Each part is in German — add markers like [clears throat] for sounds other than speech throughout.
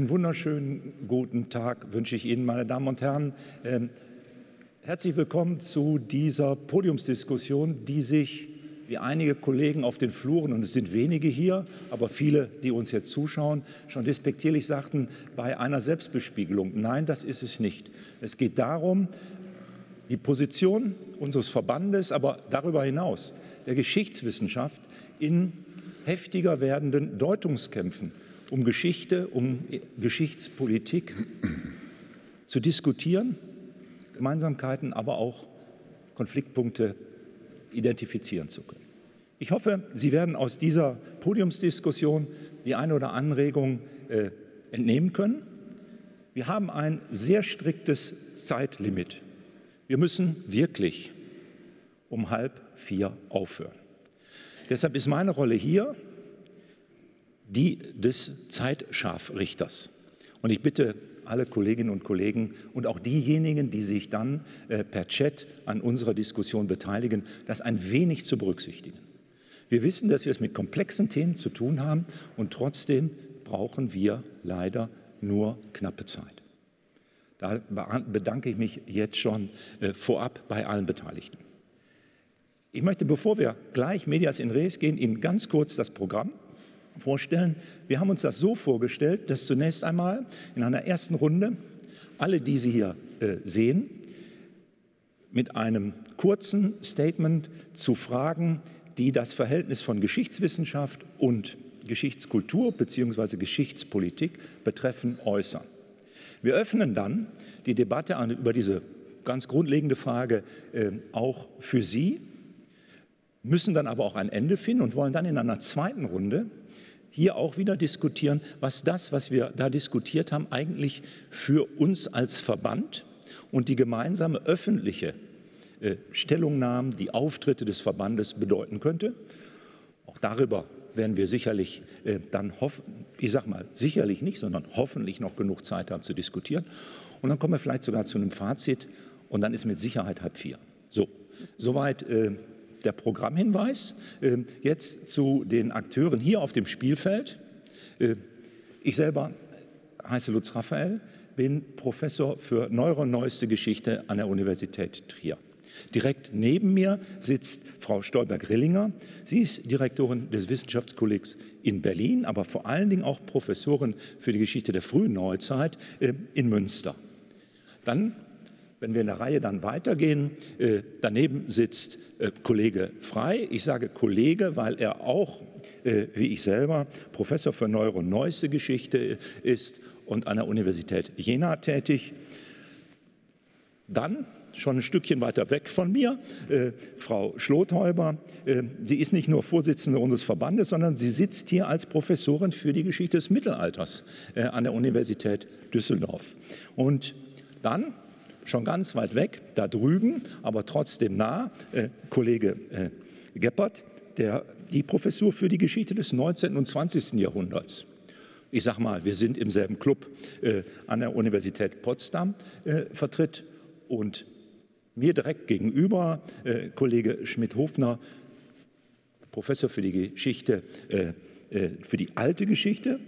Einen wunderschönen guten Tag wünsche ich Ihnen, meine Damen und Herren. Ähm, herzlich willkommen zu dieser Podiumsdiskussion, die sich, wie einige Kollegen auf den Fluren, und es sind wenige hier, aber viele, die uns jetzt zuschauen, schon despektierlich sagten, bei einer Selbstbespiegelung. Nein, das ist es nicht. Es geht darum, die Position unseres Verbandes, aber darüber hinaus der Geschichtswissenschaft in heftiger werdenden Deutungskämpfen um Geschichte, um Geschichtspolitik zu diskutieren, Gemeinsamkeiten, aber auch Konfliktpunkte identifizieren zu können. Ich hoffe, Sie werden aus dieser Podiumsdiskussion die eine oder Anregung äh, entnehmen können. Wir haben ein sehr striktes Zeitlimit. Wir müssen wirklich um halb vier aufhören. Deshalb ist meine Rolle hier, die des Zeitscharfrichters. Und ich bitte alle Kolleginnen und Kollegen und auch diejenigen, die sich dann äh, per Chat an unserer Diskussion beteiligen, das ein wenig zu berücksichtigen. Wir wissen, dass wir es mit komplexen Themen zu tun haben und trotzdem brauchen wir leider nur knappe Zeit. Da bedanke ich mich jetzt schon äh, vorab bei allen Beteiligten. Ich möchte, bevor wir gleich Medias in Res gehen, Ihnen ganz kurz das Programm vorstellen. Wir haben uns das so vorgestellt, dass zunächst einmal in einer ersten Runde alle, die Sie hier äh, sehen, mit einem kurzen Statement zu Fragen, die das Verhältnis von Geschichtswissenschaft und Geschichtskultur bzw. Geschichtspolitik betreffen, äußern. Wir öffnen dann die Debatte über diese ganz grundlegende Frage äh, auch für Sie, müssen dann aber auch ein Ende finden und wollen dann in einer zweiten Runde hier auch wieder diskutieren, was das, was wir da diskutiert haben, eigentlich für uns als Verband und die gemeinsame öffentliche äh, Stellungnahmen, die Auftritte des Verbandes bedeuten könnte. Auch darüber werden wir sicherlich äh, dann hoffen, ich sage mal sicherlich nicht, sondern hoffentlich noch genug Zeit haben zu diskutieren. Und dann kommen wir vielleicht sogar zu einem Fazit und dann ist mit Sicherheit halb vier. So, soweit äh, der Programmhinweis. Ähm, jetzt zu den Akteuren hier auf dem Spielfeld. Äh, ich selber heiße Lutz Raphael, bin Professor für neuroneueste Geschichte an der Universität Trier. Direkt neben mir sitzt Frau Stolberg-Rillinger. Sie ist Direktorin des Wissenschaftskollegs in Berlin, aber vor allen Dingen auch Professorin für die Geschichte der frühen Neuzeit äh, in Münster. Dann wenn wir in der Reihe dann weitergehen, äh, daneben sitzt äh, Kollege Frei. Ich sage Kollege, weil er auch, äh, wie ich selber, Professor für Neuroneueste Geschichte ist und an der Universität Jena tätig. Dann schon ein Stückchen weiter weg von mir, Frau Schlothäuber. Sie ist nicht nur Vorsitzende unseres Verbandes, sondern sie sitzt hier als Professorin für die Geschichte des Mittelalters an der Universität Düsseldorf. Und dann schon ganz weit weg, da drüben, aber trotzdem nah, äh, Kollege äh, Geppert, der die Professur für die Geschichte des 19. und 20. Jahrhunderts. Ich sage mal, wir sind im selben Club äh, an der Universität Potsdam äh, vertritt und mir direkt gegenüber äh, Kollege Schmidt-Hofner, Professor für die Geschichte, äh, für die alte Geschichte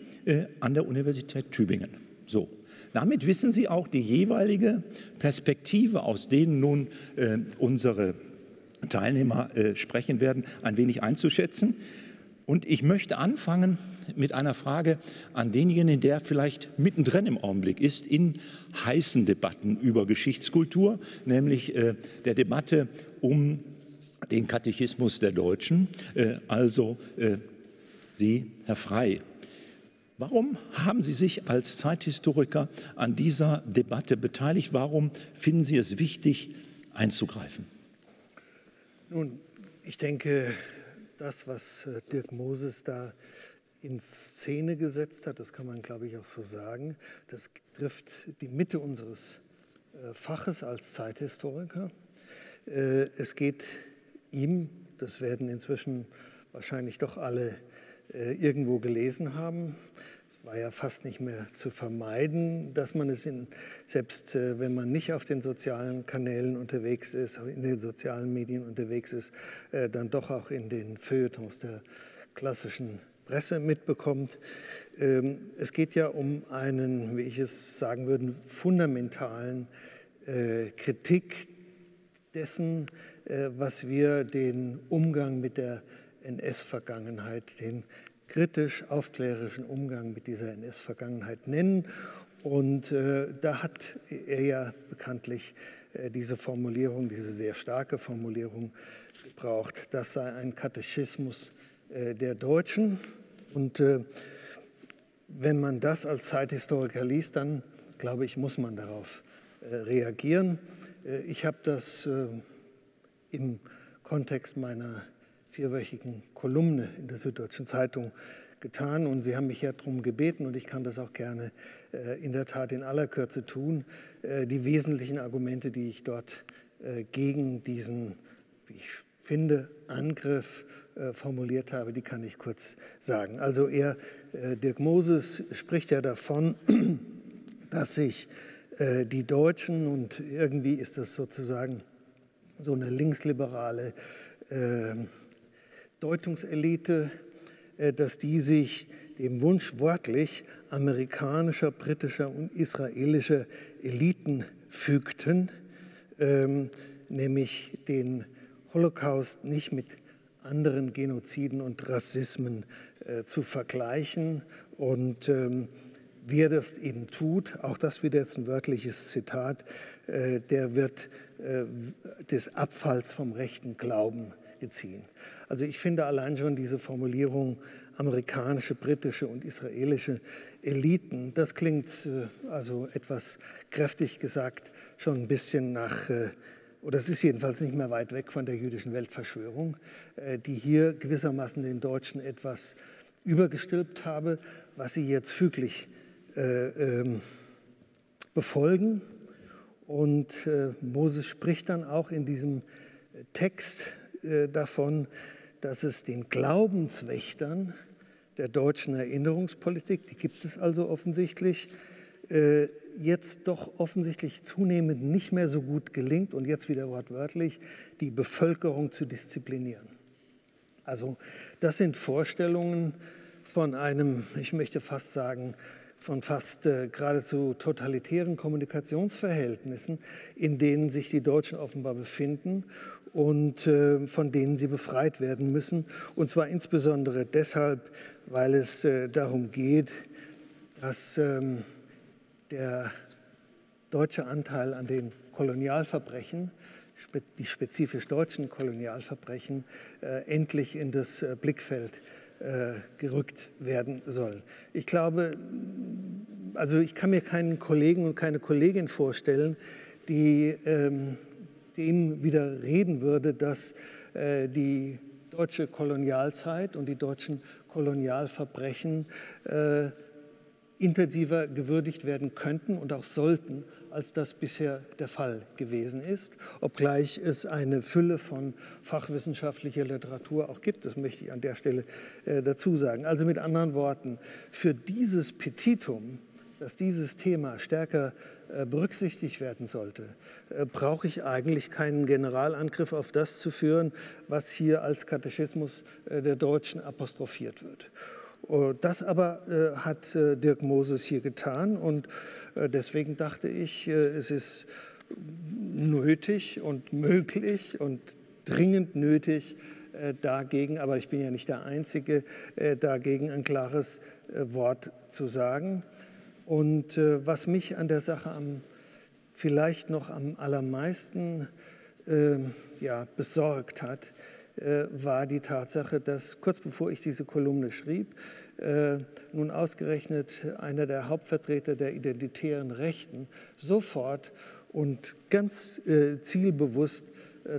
an der Universität Tübingen. So, damit wissen Sie auch die jeweilige Perspektive, aus denen nun äh, unsere Teilnehmer äh, sprechen werden, ein wenig einzuschätzen. Und ich möchte anfangen mit einer Frage an denjenigen, der vielleicht mittendrin im Augenblick ist in heißen Debatten über Geschichtskultur, nämlich äh, der Debatte um den Katechismus der Deutschen, äh, also äh, Sie, Herr Frei. Warum haben Sie sich als Zeithistoriker an dieser Debatte beteiligt? Warum finden Sie es wichtig, einzugreifen? Nun, ich denke, das, was äh, Dirk Moses da in Szene gesetzt hat, das kann man, glaube ich, auch so sagen, das trifft die Mitte unseres äh, Faches als Zeithistoriker. Äh, es geht ihm, das werden inzwischen wahrscheinlich doch alle irgendwo gelesen haben, war ja fast nicht mehr zu vermeiden, dass man es in, selbst äh, wenn man nicht auf den sozialen Kanälen unterwegs ist, in den sozialen Medien unterwegs ist, äh, dann doch auch in den Feuilletons der klassischen Presse mitbekommt. Ähm, es geht ja um einen, wie ich es sagen würde, fundamentalen äh, Kritik dessen, was wir den Umgang mit der NS-Vergangenheit, den kritisch aufklärerischen Umgang mit dieser NS-Vergangenheit nennen. Und äh, da hat er ja bekanntlich äh, diese Formulierung, diese sehr starke Formulierung gebraucht, das sei ein Katechismus äh, der Deutschen. Und äh, wenn man das als Zeithistoriker liest, dann glaube ich, muss man darauf äh, reagieren. Äh, ich habe das im Kontext meiner vierwöchigen Kolumne in der Süddeutschen Zeitung getan und Sie haben mich ja darum gebeten und ich kann das auch gerne äh, in der Tat in aller Kürze tun. Äh, die wesentlichen Argumente, die ich dort äh, gegen diesen, wie ich finde, Angriff formuliert habe, die kann ich kurz sagen. Also er, Dirk Moses, spricht ja davon, [clears throat] dass sich die Deutschen und irgendwie ist das sozusagen so eine linksliberale Deutungselite, äh, dass die sich dem Wunsch wortlich amerikanischer, britischer und israelischer Eliten fügten, ähm, nämlich den Holocaust nicht mit anderen Genoziden und Rassismen äh, zu vergleichen. Und ähm, wer das eben tut, auch das wieder jetzt ein wörtliches Zitat, äh, der wird des Abfalls vom rechten Glauben geziehen. Also ich finde allein schon diese Formulierung amerikanische, britische und israelische Eliten, das klingt äh, also etwas kräftig gesagt schon ein bisschen nach, äh, oder es ist jedenfalls nicht mehr weit weg von der jüdischen Weltverschwörung, äh, die hier gewissermaßen den Deutschen etwas übergestülpt habe, was sie jetzt füglich ähm, befolgen. Und Moses spricht dann auch in diesem Text davon, dass es den Glaubenswächtern der deutschen Erinnerungspolitik, die gibt es also offensichtlich, äh, jetzt doch offensichtlich zunehmend nicht mehr so gut gelingt, und jetzt wieder wortwörtlich, die Bevölkerung zu disziplinieren. Also das sind Vorstellungen von einem, ich möchte fast sagen, von fast äh, geradezu totalitären Kommunikationsverhältnissen, in denen sich die Deutschen offenbar befinden und äh, von denen sie befreit werden müssen. Und zwar insbesondere deshalb, weil es äh, darum geht, dass ähm, der deutsche Anteil an den Kolonialverbrechen, die spezifisch deutschen Kolonialverbrechen, äh, endlich in das Blickfeld gerückt werden soll. Ich glaube, also ich kann mir keinen Kollegen und keine Kollegin vorstellen, die ähm, dem widerreden würde, dass äh, die deutsche Kolonialzeit und die deutschen Kolonialverbrechen äh, intensiver gewürdigt werden könnten und auch sollten, als das bisher der Fall gewesen ist, obgleich es eine Fülle von fachwissenschaftlicher Literatur auch gibt. Das möchte ich an der Stelle äh, dazu sagen. Also mit anderen Worten, für dieses Petitum, dass dieses Thema stärker berücksichtigt werden sollte, äh, brauche ich eigentlich keinen Generalangriff auf das zu führen, was hier als Katechismus äh, der Deutschen apostrophiert wird. Das aber hat Dirk Moses hier getan und deswegen dachte ich, es ist nötig und möglich und dringend nötig, dagegen, aber ich bin ja nicht der Einzige, dagegen ein klares Wort zu sagen. Und äh, was mich an der Sache am, vielleicht noch am allermeisten äh, ja, besorgt hat, äh, war die Tatsache, dass kurz bevor ich diese Kolumne schrieb, äh, nun ausgerechnet einer der Hauptvertreter der identitären Rechten sofort und ganz äh, zielbewusst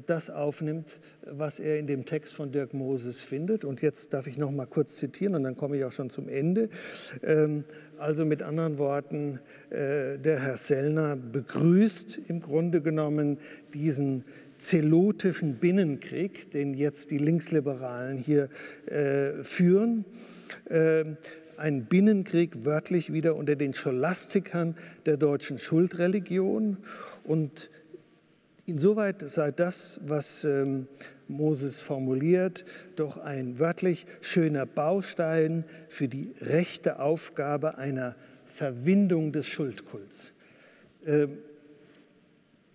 das aufnimmt, was er in dem Text von Dirk Moses findet. Und jetzt darf ich noch mal kurz zitieren und dann komme ich auch schon zum Ende. Ähm, also mit anderen Worten, äh, der Herr Sellner begrüßt im Grunde genommen diesen zelotischen Binnenkrieg, den jetzt die Linksliberalen hier äh, führen. Ähm, ein Binnenkrieg wörtlich wieder unter den Scholastikern der deutschen Schuldreligion. Und Insoweit sei das, was ähm, Moses formuliert, doch ein wörtlich schöner Baustein für die rechte Aufgabe einer Verwindung des Schuldkults. Ähm,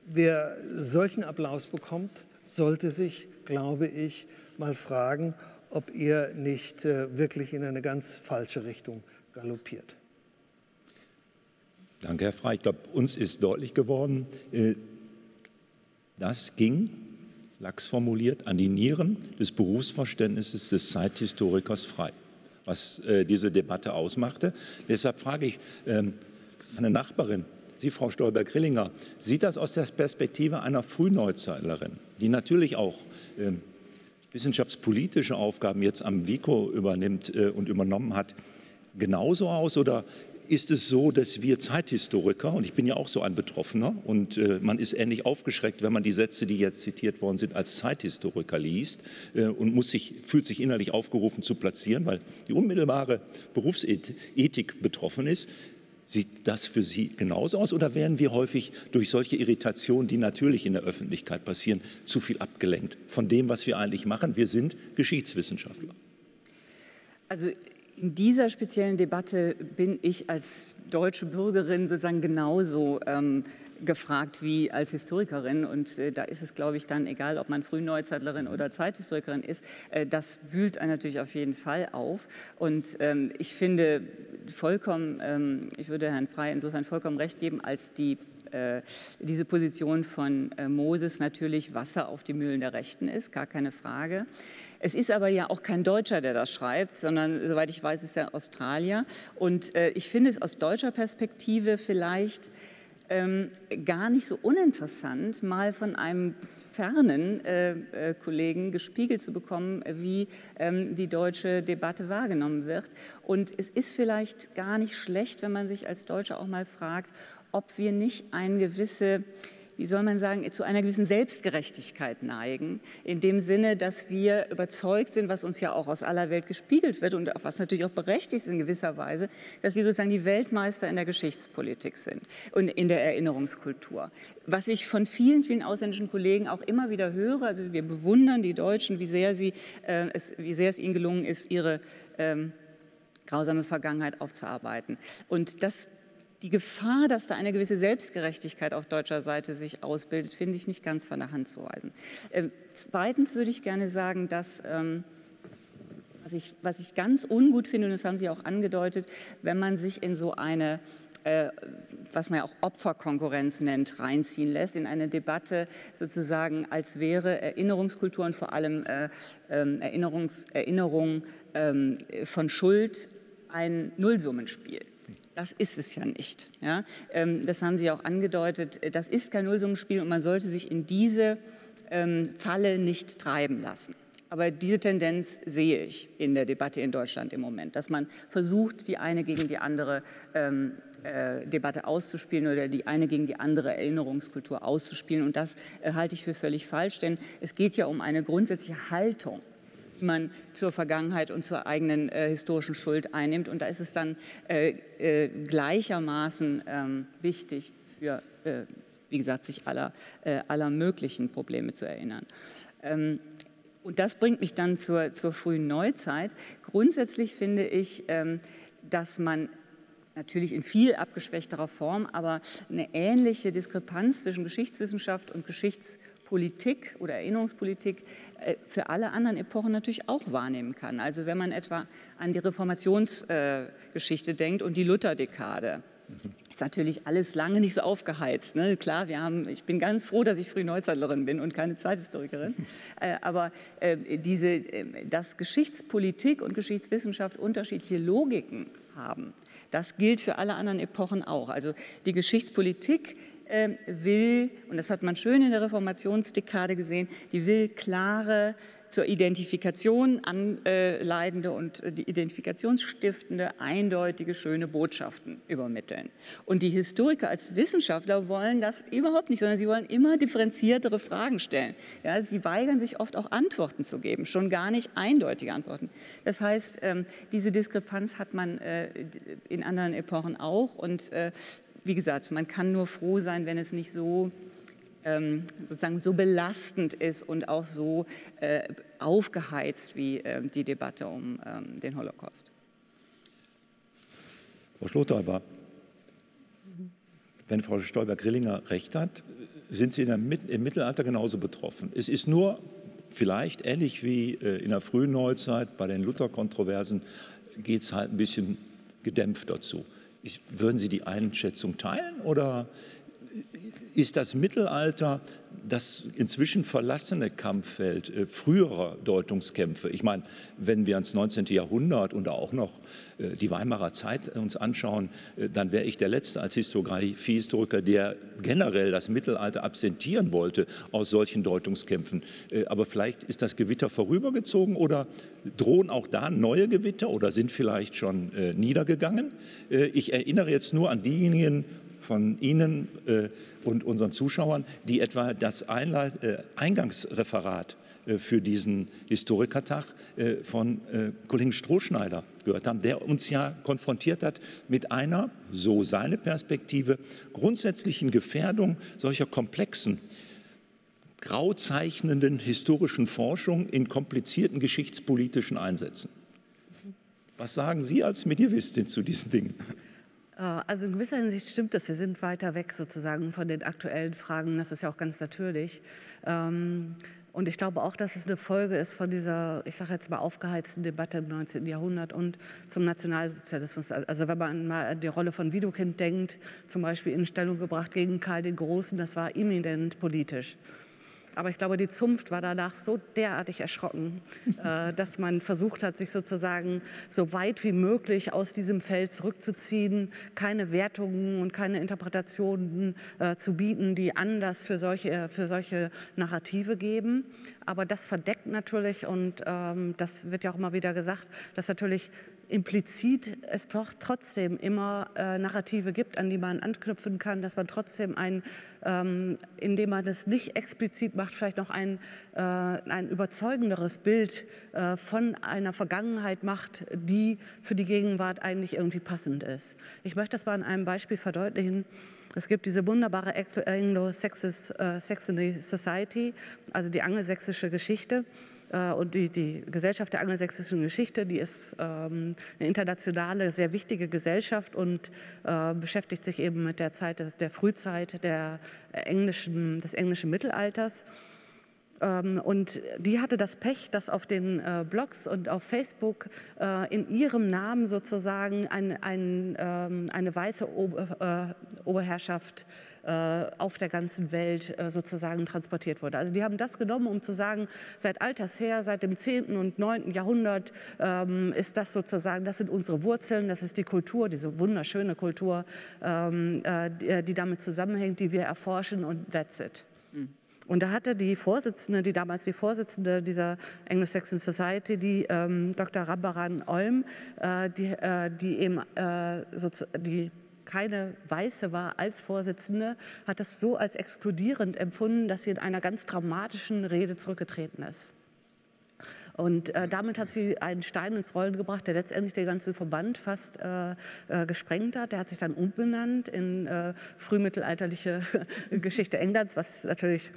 wer solchen Applaus bekommt, sollte sich, glaube ich, mal fragen, ob er nicht äh, wirklich in eine ganz falsche Richtung galoppiert. Danke, Herr Frey. Ich glaube, uns ist deutlich geworden, äh, das ging, lax formuliert, an die Nieren des Berufsverständnisses des Zeithistorikers Frei, was äh, diese Debatte ausmachte. Deshalb frage ich ähm, meine Nachbarin, Sie, Frau Stolberg-Grillinger, sieht das aus der Perspektive einer Frühneuzeitlerin, die natürlich auch ähm, wissenschaftspolitische Aufgaben jetzt am WICO übernimmt äh, und übernommen hat, genauso aus oder ist es so, dass wir Zeithistoriker, und ich bin ja auch so ein Betroffener, und äh, man ist ähnlich aufgeschreckt, wenn man die Sätze, die jetzt zitiert worden sind, als Zeithistoriker liest äh, und muss sich, fühlt sich innerlich aufgerufen zu platzieren, weil die unmittelbare Berufsethik betroffen ist. Sieht das für Sie genauso aus oder werden wir häufig durch solche Irritationen, die natürlich in der Öffentlichkeit passieren, zu viel abgelenkt von dem, was wir eigentlich machen? Wir sind Geschichtswissenschaftler. Also in dieser speziellen Debatte bin ich als deutsche Bürgerin sozusagen genauso ähm, gefragt wie als Historikerin. Und äh, da ist es, glaube ich, dann egal, ob man Frühneuzeitlerin oder Zeithistorikerin ist. Äh, das wühlt einen natürlich auf jeden Fall auf. Und ähm, ich finde vollkommen, ähm, ich würde Herrn Frey insofern vollkommen recht geben, als die äh, diese Position von äh, Moses natürlich Wasser auf die Mühlen der Rechten ist, gar keine Frage. Es ist aber ja auch kein Deutscher, der das schreibt, sondern soweit ich weiß, ist er Australier. Und äh, ich finde es aus deutscher Perspektive vielleicht ähm, gar nicht so uninteressant, mal von einem fernen äh, äh, Kollegen gespiegelt zu bekommen, wie ähm, die deutsche Debatte wahrgenommen wird. Und es ist vielleicht gar nicht schlecht, wenn man sich als Deutscher auch mal fragt, ob wir nicht eine gewisse wie soll man sagen, zu einer gewissen Selbstgerechtigkeit neigen, in dem Sinne, dass wir überzeugt sind, was uns ja auch aus aller Welt gespiegelt wird und was natürlich auch berechtigt ist in gewisser Weise, dass wir sozusagen die Weltmeister in der Geschichtspolitik sind und in der Erinnerungskultur. Was ich von vielen, vielen ausländischen Kollegen auch immer wieder höre, also wir bewundern die Deutschen, wie sehr, sie, äh, es, wie sehr es ihnen gelungen ist, ihre ähm, grausame Vergangenheit aufzuarbeiten. Und das die Gefahr, dass da eine gewisse Selbstgerechtigkeit auf deutscher Seite sich ausbildet, finde ich nicht ganz von der Hand zu weisen. Ähm, zweitens würde ich gerne sagen, dass ähm, was, ich, was ich ganz ungut finde, und das haben Sie auch angedeutet, wenn man sich in so eine äh, was man ja auch Opferkonkurrenz nennt, reinziehen lässt in eine Debatte sozusagen, als wäre Erinnerungskultur und vor allem äh, ähm, Erinnerungs, Erinnerung von Schuld ein Nullsummenspiel. Das ist es ja nicht. Ja? Ähm, das haben Sie auch angedeutet. Das ist kein Nullsummenspiel und man sollte sich in diese ähm, Falle nicht treiben lassen. Aber diese Tendenz sehe ich in der Debatte in Deutschland im Moment, dass man versucht, die eine gegen die andere ähm, äh, Debatte auszuspielen oder die eine gegen die andere Erinnerungskultur auszuspielen. Und das äh, halte ich für völlig falsch, denn es geht ja um eine grundsätzliche Haltung man zur Vergangenheit und zur eigenen äh, historischen Schuld einnimmt. Und da ist es dann äh, äh, gleichermaßen ähm, wichtig für, äh, wie gesagt, sich aller, äh, aller möglichen Probleme zu erinnern. Ähm, und das bringt mich dann zur, zur frühen Neuzeit. Grundsätzlich finde ich, ähm, dass man natürlich in viel abgeschwächterer Form, aber eine ähnliche Diskrepanz zwischen Geschichtswissenschaft und Geschichtspolitik oder Erinnerungspolitik äh, für alle anderen Epochen natürlich auch wahrnehmen kann. Also wenn man etwa an die Reformationsgeschichte denkt und die Lutherdekade, ist natürlich alles lange nicht so aufgeheizt. Ne? Klar, wir haben, ich bin ganz froh, dass ich Frühneuzeitlerin bin und keine Zeithistorikerin. [laughs] äh, aber äh, diese, äh, dass Geschichtspolitik und Geschichtswissenschaft unterschiedliche Logiken haben, das gilt für alle anderen Epochen auch. Also die Geschichtspolitik äh, will, und das hat man schön in der Reformationsdekade gesehen, die will klare, zur Identifikation anleitende und die identifikationsstiftende, eindeutige, schöne Botschaften übermitteln. Und die Historiker als Wissenschaftler wollen das überhaupt nicht, sondern sie wollen immer differenziertere Fragen stellen. Ja, sie weigern sich oft auch Antworten zu geben, schon gar nicht eindeutige Antworten. Das heißt, ähm, diese Diskrepanz hat man äh, in anderen Epochen auch und äh, wie gesagt, man kann nur froh sein, wenn es nicht so ähm, sozusagen so belastend ist und auch so äh, aufgeheizt wie äh, die Debatte um ähm, den Holocaust. Frau Schlothaber, wenn Frau Stolber-Grillinger recht hat, sind Sie im Mittelalter genauso betroffen. Es ist nur vielleicht ähnlich wie äh, in der frühen Neuzeit bei den Luther-Kontroversen, geht es halt ein bisschen gedämpft dazu. Ich, würden Sie die Einschätzung teilen oder ist das Mittelalter das inzwischen verlassene Kampffeld äh, früherer Deutungskämpfe. Ich meine, wenn wir ans 19. Jahrhundert und auch noch äh, die Weimarer Zeit uns anschauen, äh, dann wäre ich der Letzte als Historiografiehistoriker, der generell das Mittelalter absentieren wollte aus solchen Deutungskämpfen. Aber vielleicht ist das Gewitter vorübergezogen oder drohen auch da neue Gewitter oder sind vielleicht schon niedergegangen. Ich erinnere jetzt nur an diejenigen von Ihnen äh, und unseren Zuschauern, die etwa das Einleit äh, Eingangsreferat äh, für diesen Historikertag von Kollegen Strohschneider gehört haben, der uns ja konfrontiert hat mit einer, so seine Perspektive, grundsätzlichen Gefährdung solcher komplexen, grauzeichnenden historischen Forschung in komplizierten geschichtspolitischen Einsätzen. Was sagen Sie als Medievistin zu diesen Dingen? Äh, also in gewisser Hinsicht stimmt das. Wir sind weiter weg sozusagen von den aktuellen Fragen. Das ist ja auch ganz natürlich. Ähm, und ich glaube auch, dass es eine Folge ist von dieser, ich sage jetzt mal, aufgeheizten Debatte im 19. Jahrhundert und zum Nationalsozialismus. Also wenn man mal an die Rolle von Widukind denkt, zum Beispiel in Stellung gebracht gegen Karl den Großen, das war eminent politisch. Aber ich glaube, die Zunft war danach so derartig erschrocken, [laughs] äh, dass man versucht hat, sich sozusagen so weit wie möglich aus diesem Feld zurückzuziehen, keine Wertungen und keine Interpretationen äh, zu bieten, die Anlass für solche, für solche Narrative geben. Aber das verdeckt natürlich, und ähm, das wird ja auch immer wieder gesagt, dass natürlich implizit es doch trotzdem immer äh, Narrative gibt, an die man anknüpfen kann, dass man trotzdem ein, ähm, indem man es nicht explizit macht, vielleicht noch ein, äh, ein überzeugenderes Bild äh, von einer Vergangenheit macht, die für die Gegenwart eigentlich irgendwie passend ist. Ich möchte das mal an einem Beispiel verdeutlichen. Es gibt diese wunderbare Anglo-Saxony äh, Society, also die angelsächsische Geschichte. Äh, und die, die Gesellschaft der angelsächsischen Geschichte, die ist ähm, eine internationale, sehr wichtige Gesellschaft und äh, beschäftigt sich eben mit der Zeit des, der Frühzeit der englischen, des englischen Mittelalters. Ähm, und die hatte das Pech, dass auf den äh, Blogs und auf Facebook in ihrem Namen sozusagen ein, ein, ähm, eine weiße Ober, Oberherrschaft auf der ganzen Welt äh, sozusagen transportiert wurde. Also die haben das genommen, um zu sagen, seit alters her, seit dem 10. und 9. Jahrhundert ähm, ist das sozusagen, das sind unsere Wurzeln, das ist die Kultur, diese wunderschöne Kultur, ähm, äh, die damit zusammenhängt, die wir erforschen und that's it. Hm. Und da hatte die Vorsitzende, die damals die Vorsitzende dieser Anglo-Saxon Society, die ähm, Dr. Rabbaran Olm, äh, die, äh, die eben äh, die keine Weiße war als Vorsitzende, hat das so als exkludierend empfunden, dass sie in einer ganz dramatischen Rede zurückgetreten ist. Und äh, damit hat sie einen Stein ins Rollen gebracht, der letztendlich den ganzen Verband fast äh, äh, gesprengt hat. Der hat sich dann umbenannt in äh, frühmittelalterliche [laughs] Geschichte Englands, was natürlich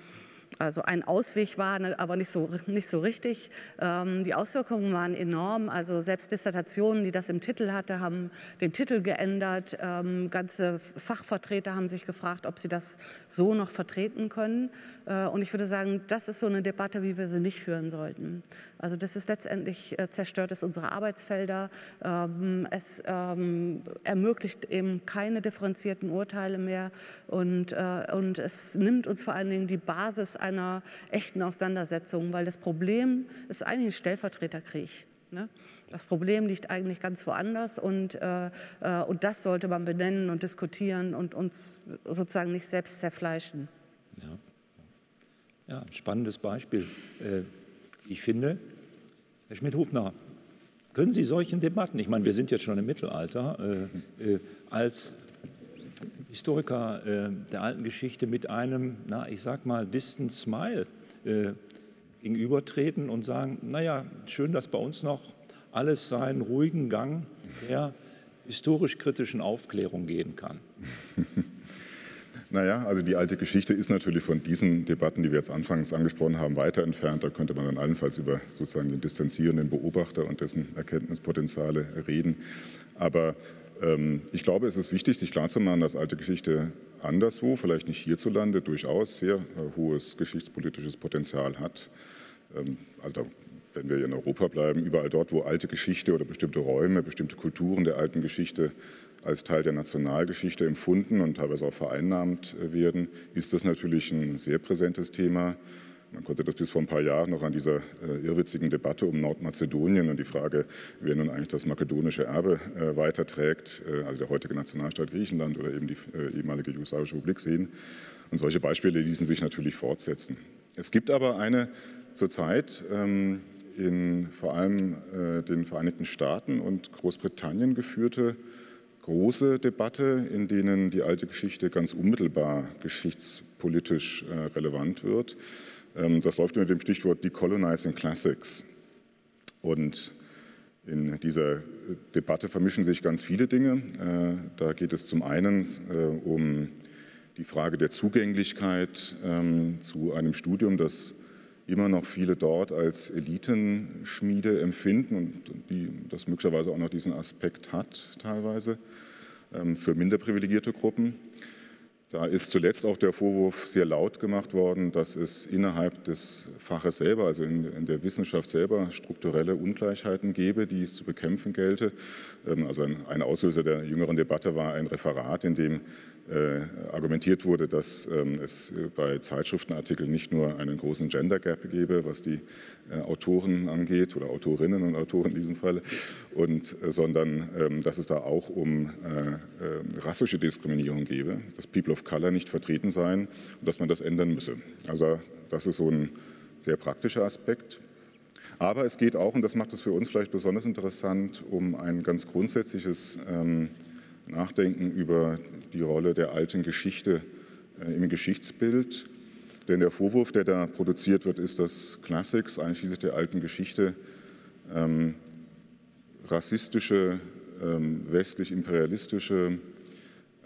also ein Ausweg war, ne, aber nicht so, nicht so richtig. Ähm, die Auswirkungen waren enorm. Also selbst Dissertationen, die das im Titel hatte, haben den Titel geändert. Ähm, ganze Fachvertreter haben sich gefragt, ob sie das so noch vertreten können. Äh, und ich würde sagen, das ist so eine Debatte, wie wir sie nicht führen sollten. Also das ist letztendlich äh, zerstört es unsere Arbeitsfelder. Ähm, es ähm, ermöglicht eben keine differenzierten Urteile mehr und, äh, und es nimmt uns vor allen Dingen die Basis einer echten Auseinandersetzung, weil das Problem ist eigentlich ein Stellvertreterkrieg. Ne? Das Problem liegt eigentlich ganz woanders und, und das sollte man benennen und diskutieren und uns sozusagen nicht selbst zerfleischen. Ja. Ja, spannendes Beispiel. Äh, ich finde, Herr Schmidt-Hubner, können Sie solchen Debatten, ich meine, wir sind jetzt schon im Mittelalter, äh, äh, als Historiker der alten Geschichte mit einem, na, ich sag mal, distant smile gegenübertreten und sagen, naja, schön, dass bei uns noch alles seinen ruhigen Gang der historisch-kritischen Aufklärung gehen kann. Naja, also die alte Geschichte ist natürlich von diesen Debatten, die wir jetzt anfangs angesprochen haben, weiter entfernt. Da könnte man dann allenfalls über sozusagen den distanzierenden Beobachter und dessen Erkenntnispotenziale reden. Aber ähm, ich glaube, es ist wichtig, sich klarzumachen, dass alte Geschichte anderswo, vielleicht nicht hierzulande, durchaus sehr äh, hohes geschichtspolitisches Potenzial hat. Ähm, also wenn wir in Europa bleiben, überall dort, wo alte Geschichte oder bestimmte Räume, bestimmte Kulturen der alten Geschichte als Teil der Nationalgeschichte empfunden und teilweise auch vereinnahmt äh, werden, ist das natürlich ein sehr präsentes Thema. Man konnte das bis vor ein paar Jahren noch an dieser äh, irrwitzigen Debatte um Nordmazedonien und die Frage, wer nun eigentlich das makedonische Erbe äh, weiterträgt, also der heutige Nationalstaat Griechenland oder eben die ehemalige jugoslawische Republik sehen. Und solche Beispiele ließen sich natürlich fortsetzen. Es gibt aber eine zurzeit ähm, in vor allem den Vereinigten Staaten und Großbritannien geführte große Debatte, in denen die alte Geschichte ganz unmittelbar geschichtspolitisch äh, relevant wird. Ähm, das läuft unter dem Stichwort Decolonizing Classics. Und in dieser Debatte vermischen sich ganz viele Dinge. Äh, da geht es zum einen äh, um die Frage der Zugänglichkeit ähm, zu einem Studium, das immer noch viele dort als Elitenschmiede empfinden und die, das möglicherweise auch noch diesen Aspekt hat teilweise ähm, für minder privilegierte Gruppen. Da ist zuletzt auch der Vorwurf sehr laut gemacht worden, dass es innerhalb des Faches selber, also in, in, der Wissenschaft selber, strukturelle Ungleichheiten gäbe, die es zu bekämpfen gelte. Ähm, also ein, ein Auslöser der jüngeren Debatte war ein Referat, in dem argumentiert wurde, dass ähm, es bei Zeitschriftenartikeln nicht nur einen großen Gender Gap gäbe, was die äh, Autoren angeht oder Autorinnen und Autoren in diesem Fall, und, äh, sondern ähm, dass es da auch um rassische Diskriminierung gäbe, dass People of Color nicht vertreten seien und dass man das ändern müsse. Also das ist so ein sehr praktischer Aspekt. Aber es geht auch, und das macht es für uns vielleicht besonders interessant, um ein ganz grundsätzliches ähm, Nachdenken über die Rolle der alten Geschichte äh, im Geschichtsbild. Denn der Vorwurf, der da produziert wird, ist, dass Classics, einschließlich der alten Geschichte, ähm, rassistische, ähm, westlich-imperialistische,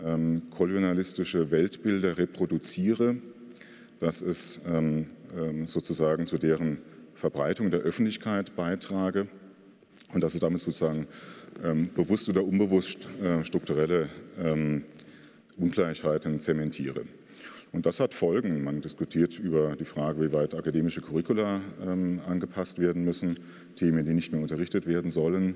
ähm, kolonialistische Weltbilder reproduziere, dass es ähm, ähm, sozusagen zu deren Verbreitung der Öffentlichkeit beitrage und dass es damit sozusagen ähm, bewusst oder unbewusst äh, strukturelle ähm, Ungleichheiten zementiere. Und das hat Folgen. Man diskutiert über die Frage, wie weit akademische Curricula ähm, angepasst werden müssen, Themen, die nicht mehr unterrichtet werden sollen,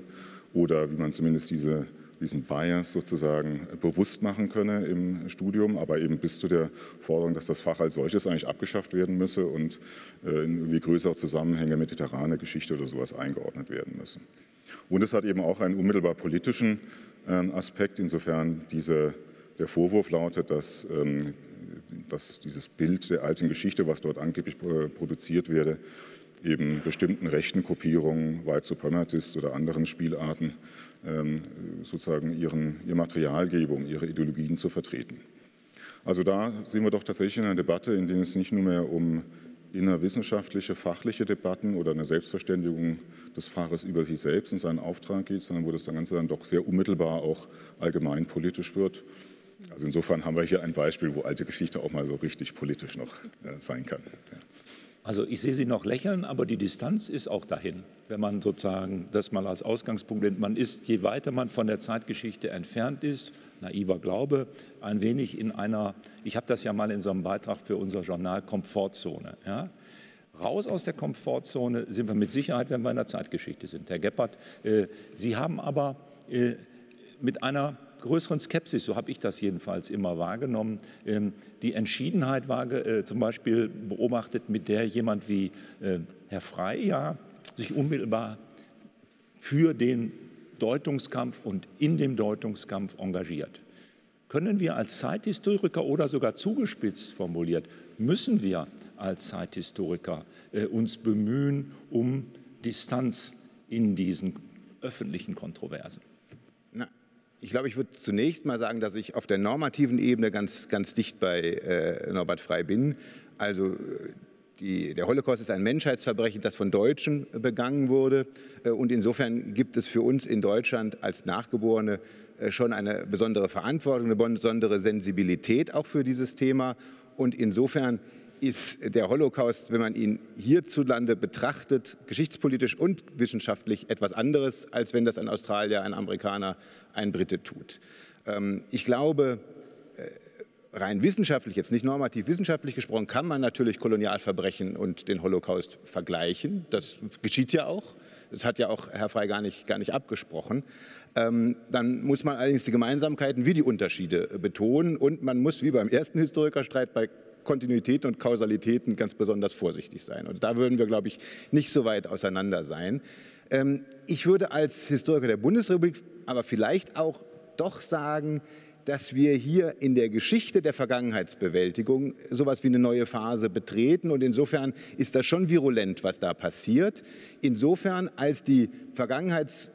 oder wie man zumindest diese, diesen Bias sozusagen bewusst machen könne im Studium, aber eben bis zu der Forderung, dass das Fach als solches eigentlich abgeschafft werden müsse und äh, in irgendwie größere Zusammenhänge mediterrane Geschichte oder sowas eingeordnet werden müssen. Und es hat eben auch einen unmittelbar politischen ähm, Aspekt, insofern diese, der Vorwurf lautet, dass, ähm, dass dieses Bild der alten Geschichte, was dort angeblich produziert werde, eben bestimmten rechten Gruppierungen, White Supremacists oder anderen Spielarten ähm, sozusagen ihren, ihr Material gebe, um ihre Ideologien zu vertreten. Also da sehen wir doch tatsächlich in einer Debatte, in der es nicht nur mehr um innerwissenschaftliche, fachliche Debatten oder eine Selbstverständigung des Faches über sich selbst und seinen Auftrag geht, sondern wo das Ganze dann doch sehr unmittelbar auch allgemein politisch wird. Also insofern haben wir hier ein Beispiel, wo alte Geschichte auch mal so richtig politisch noch äh, sein kann. Also ich sehe Sie noch lächeln, aber die Distanz ist auch dahin. Wenn man sozusagen das mal als Ausgangspunkt nimmt, man ist, je weiter man von der Zeitgeschichte entfernt ist, naiver Glaube, ein wenig in einer, ich habe das ja mal in so einem Beitrag für unser Journal Komfortzone. Ja? Raus aus der Komfortzone sind wir mit Sicherheit, wenn wir in der Zeitgeschichte sind. Herr Geppert, äh, Sie haben aber äh, mit einer größeren Skepsis, so habe ich das jedenfalls immer wahrgenommen. Ähm, die Entschiedenheit war äh, zum Beispiel beobachtet, mit der jemand wie äh, Herr Frey ja sich unmittelbar für den Deutungskampf und in dem Deutungskampf engagiert. Können wir als Zeithistoriker oder sogar zugespitzt formuliert, müssen wir als Zeithistoriker äh, uns bemühen um Distanz in diesen öffentlichen Kontroversen? Ich glaube, ich würde zunächst mal sagen, dass ich auf der normativen Ebene ganz, ganz dicht bei äh, Norbert Frey bin. Also die, der Holocaust ist ein Menschheitsverbrechen, das von Deutschen begangen wurde. Äh, und insofern gibt es für uns in Deutschland als Nachgeborene äh, schon eine besondere Verantwortung, eine besondere Sensibilität auch für dieses Thema. Und insofern ist der Holocaust, wenn man ihn hierzulande betrachtet, geschichtspolitisch und wissenschaftlich etwas anderes, als wenn das ein Australier, ein Amerikaner, ein Brite tut. Ähm, ich glaube, äh, rein wissenschaftlich, jetzt nicht normativ wissenschaftlich gesprochen, kann man natürlich Kolonialverbrechen und den Holocaust vergleichen. Das geschieht ja auch. Das hat ja auch Herr Frey gar nicht, gar nicht abgesprochen. Ähm, dann muss man allerdings die Gemeinsamkeiten wie die Unterschiede betonen und man muss wie beim ersten Historikerstreit bei Kontinuitäten und Kausalitäten ganz besonders vorsichtig sein. Und da würden wir, glaube ich, nicht so weit auseinander sein. Ähm, ich würde als Historiker der Bundesrepublik aber vielleicht auch doch sagen, dass wir hier in der Geschichte der Vergangenheitsbewältigung sowas wie eine neue Phase betreten. Und insofern ist das schon virulent, was da passiert. Insofern, als die Vergangenheits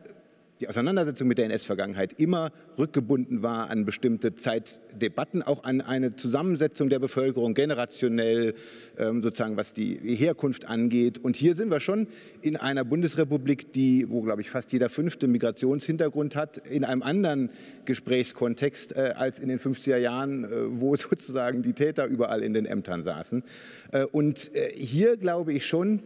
die Auseinandersetzung mit der NS-Vergangenheit immer rückgebunden war an bestimmte Zeitdebatten, auch an eine Zusammensetzung der Bevölkerung generationell, ähm, sozusagen was die Herkunft angeht. Und hier sind wir schon in einer Bundesrepublik, die, wo, glaube ich, fast jeder fünfte Migrationshintergrund hat, in einem anderen Gesprächskontext äh, als in den 50er Jahren, äh, wo [laughs] sozusagen die Täter überall in den Ämtern saßen. Äh, und hier glaube ich schon,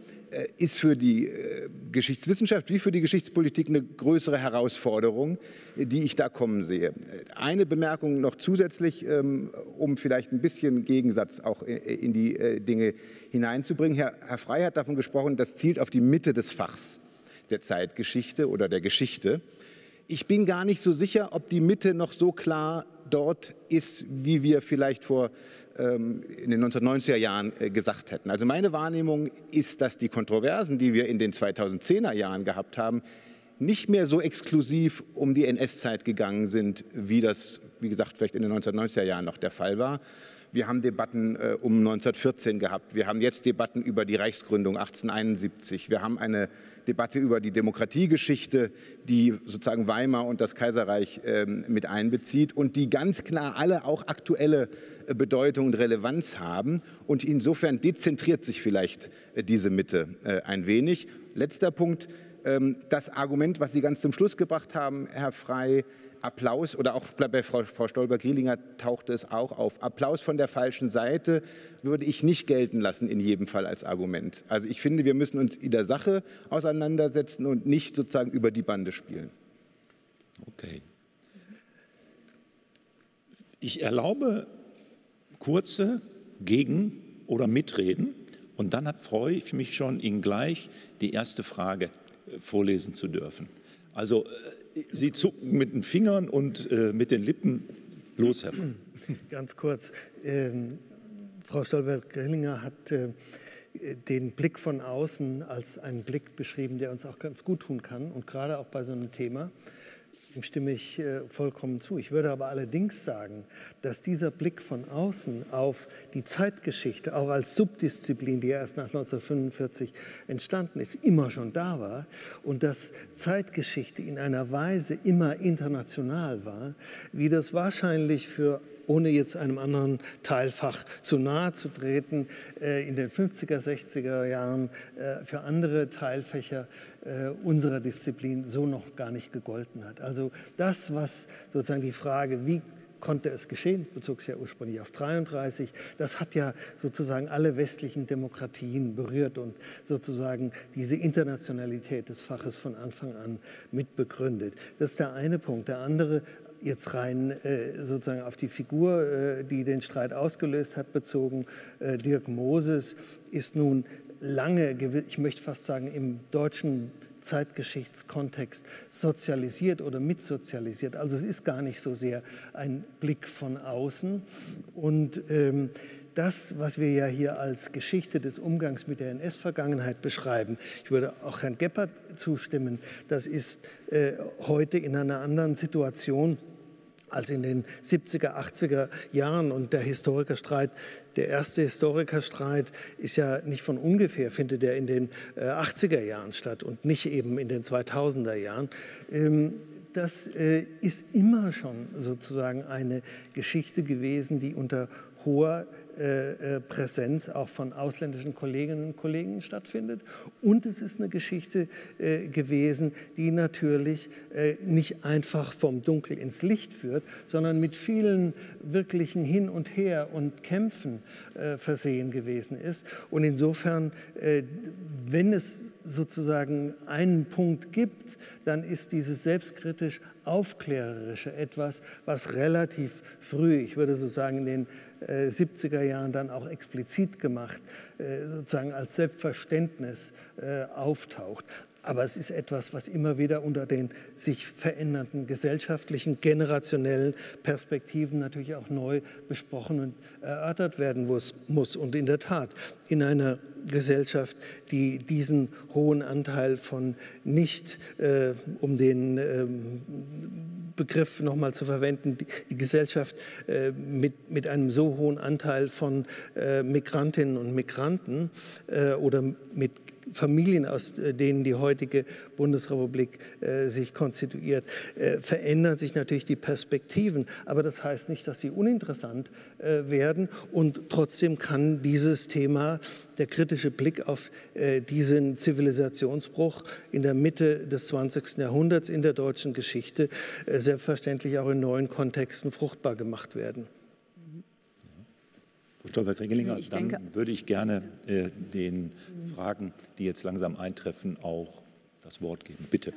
ist für die äh, Geschichtswissenschaft wie für die Geschichtspolitik eine größere Herausforderung, die ich da kommen sehe. Eine Bemerkung noch zusätzlich, ähm, um vielleicht ein bisschen Gegensatz auch in die äh, Dinge hineinzubringen. Herr Frey hat davon gesprochen, das zielt auf die Mitte des Fachs der Zeitgeschichte oder der Geschichte. Ich bin gar nicht so sicher, ob die Mitte noch so klar dort ist, wie wir vielleicht vor ähm, in den 1990er Jahren äh, gesagt hätten. Also meine Wahrnehmung ist, dass die Kontroversen, die wir in den 2010er Jahren gehabt haben, nicht mehr so exklusiv um die NS-Zeit gegangen sind, wie das, wie gesagt, vielleicht in den 1990er Jahren noch der Fall war. Wir haben Debatten äh, um 1914 gehabt. Wir haben jetzt Debatten über die Reichsgründung 1871. Wir haben eine Debatte über die Demokratiegeschichte, die sozusagen Weimar und das Kaiserreich äh, mit einbezieht und die ganz klar alle auch aktuelle äh, Bedeutung und Relevanz haben. Und insofern dezentriert sich vielleicht äh, diese Mitte äh, ein wenig. Letzter Punkt. Ähm, das Argument, was Sie ganz zum Schluss gebracht haben, Herr Frey, Applaus oder auch bei Frau, Frau Stolber-Grielinger tauchte es auch auf. Applaus von der falschen Seite würde ich nicht gelten lassen, in jedem Fall als Argument. Also ich finde, wir müssen uns in der Sache auseinandersetzen und nicht sozusagen über die Bande spielen. Okay. Ich erlaube kurze Gegen- oder Mitreden und dann freue ich mich schon, Ihnen gleich die erste Frage äh, vorlesen zu dürfen. Also äh, Sie zucken mit den Fingern und äh, mit den Lippen. Los, Herr. [clears throat] Ganz kurz. Ähm, Frau Stolberg-Grillinger hat äh, den Blick von außen als einen Blick beschrieben, der uns auch ganz gut tun kann und gerade auch bei so einem Thema. Dem stimme ich äh, vollkommen zu. Ich würde aber allerdings sagen, dass dieser Blick von außen auf die Zeitgeschichte, auch als Subdisziplin, die erst nach 1945 entstanden ist, immer schon da war und dass Zeitgeschichte in einer Weise immer international war, wie das wahrscheinlich für ohne jetzt einem anderen Teilfach zu nahe zu treten, äh, in den 50er, 60er Jahren äh, für andere Teilfächer unserer Disziplin so noch gar nicht gegolten hat. Also das, was sozusagen die Frage, wie konnte es geschehen, bezog sich ja ursprünglich auf 33. Das hat ja sozusagen alle westlichen Demokratien berührt und sozusagen diese Internationalität des Faches von Anfang an mitbegründet. Das ist der eine Punkt. Der andere, jetzt rein äh, sozusagen auf die Figur, äh, die den Streit ausgelöst hat, bezogen, äh, Dirk Moses ist nun lange, ich möchte fast sagen, im deutschen Zeitgeschichtskontext sozialisiert oder mitsozialisiert. Also es ist gar nicht so sehr ein Blick von außen. Und ähm, das, was wir ja hier als Geschichte des Umgangs mit der NS-Vergangenheit beschreiben, ich würde auch Herrn Geppert zustimmen, das ist äh, heute in einer anderen Situation als in den 70er, 80er Jahren. Und der Historikerstreit, der erste Historikerstreit ist ja nicht von ungefähr, findet er in den 80er äh, Jahren statt und nicht eben in den 2000er Jahren. Ähm, das äh, ist immer schon sozusagen eine Geschichte gewesen, die unter hoher Präsenz auch von ausländischen Kolleginnen und Kollegen stattfindet. Und es ist eine Geschichte äh, gewesen, die natürlich nicht einfach vom Dunkel ins Licht führt, sondern mit vielen wirklichen Hin und Her und Kämpfen versehen gewesen ist. Und insofern, wenn es sozusagen einen Punkt gibt, dann ist dieses selbstkritisch aufklärerische etwas, was relativ früh, ich würde so sagen in den 70er Jahren dann auch explizit gemacht, äh, sozusagen als Selbstverständnis äh, auftaucht. Aber es ist etwas, was immer wieder unter den sich verändernden gesellschaftlichen, generationellen Perspektiven natürlich auch neu besprochen und erörtert werden muss. Und in der Tat, in einer Gesellschaft, die diesen hohen Anteil von nicht, äh, um den ähm, Begriff nochmal zu verwenden, die, die Gesellschaft äh, mit, mit einem so hohen Anteil von äh, Migrantinnen und Migranten äh, oder mit Familien, aus äh, denen die heutige Bundesrepublik äh, sich konstituiert, äh, verändern sich natürlich die Perspektiven. Aber das heißt nicht, dass sie uninteressant äh, werden. Und trotzdem kann dieses Thema, der kritische Blick auf äh, diesen Zivilisationsbruch in der Mitte des 20. Jahrhunderts in der deutschen Geschichte, äh, selbstverständlich auch in neuen Kontexten fruchtbar gemacht werden. Frau Stolberg-Regelinger, dann denke, würde ich gerne äh, den Fragen, die jetzt langsam eintreffen, auch das Wort geben. Bitte.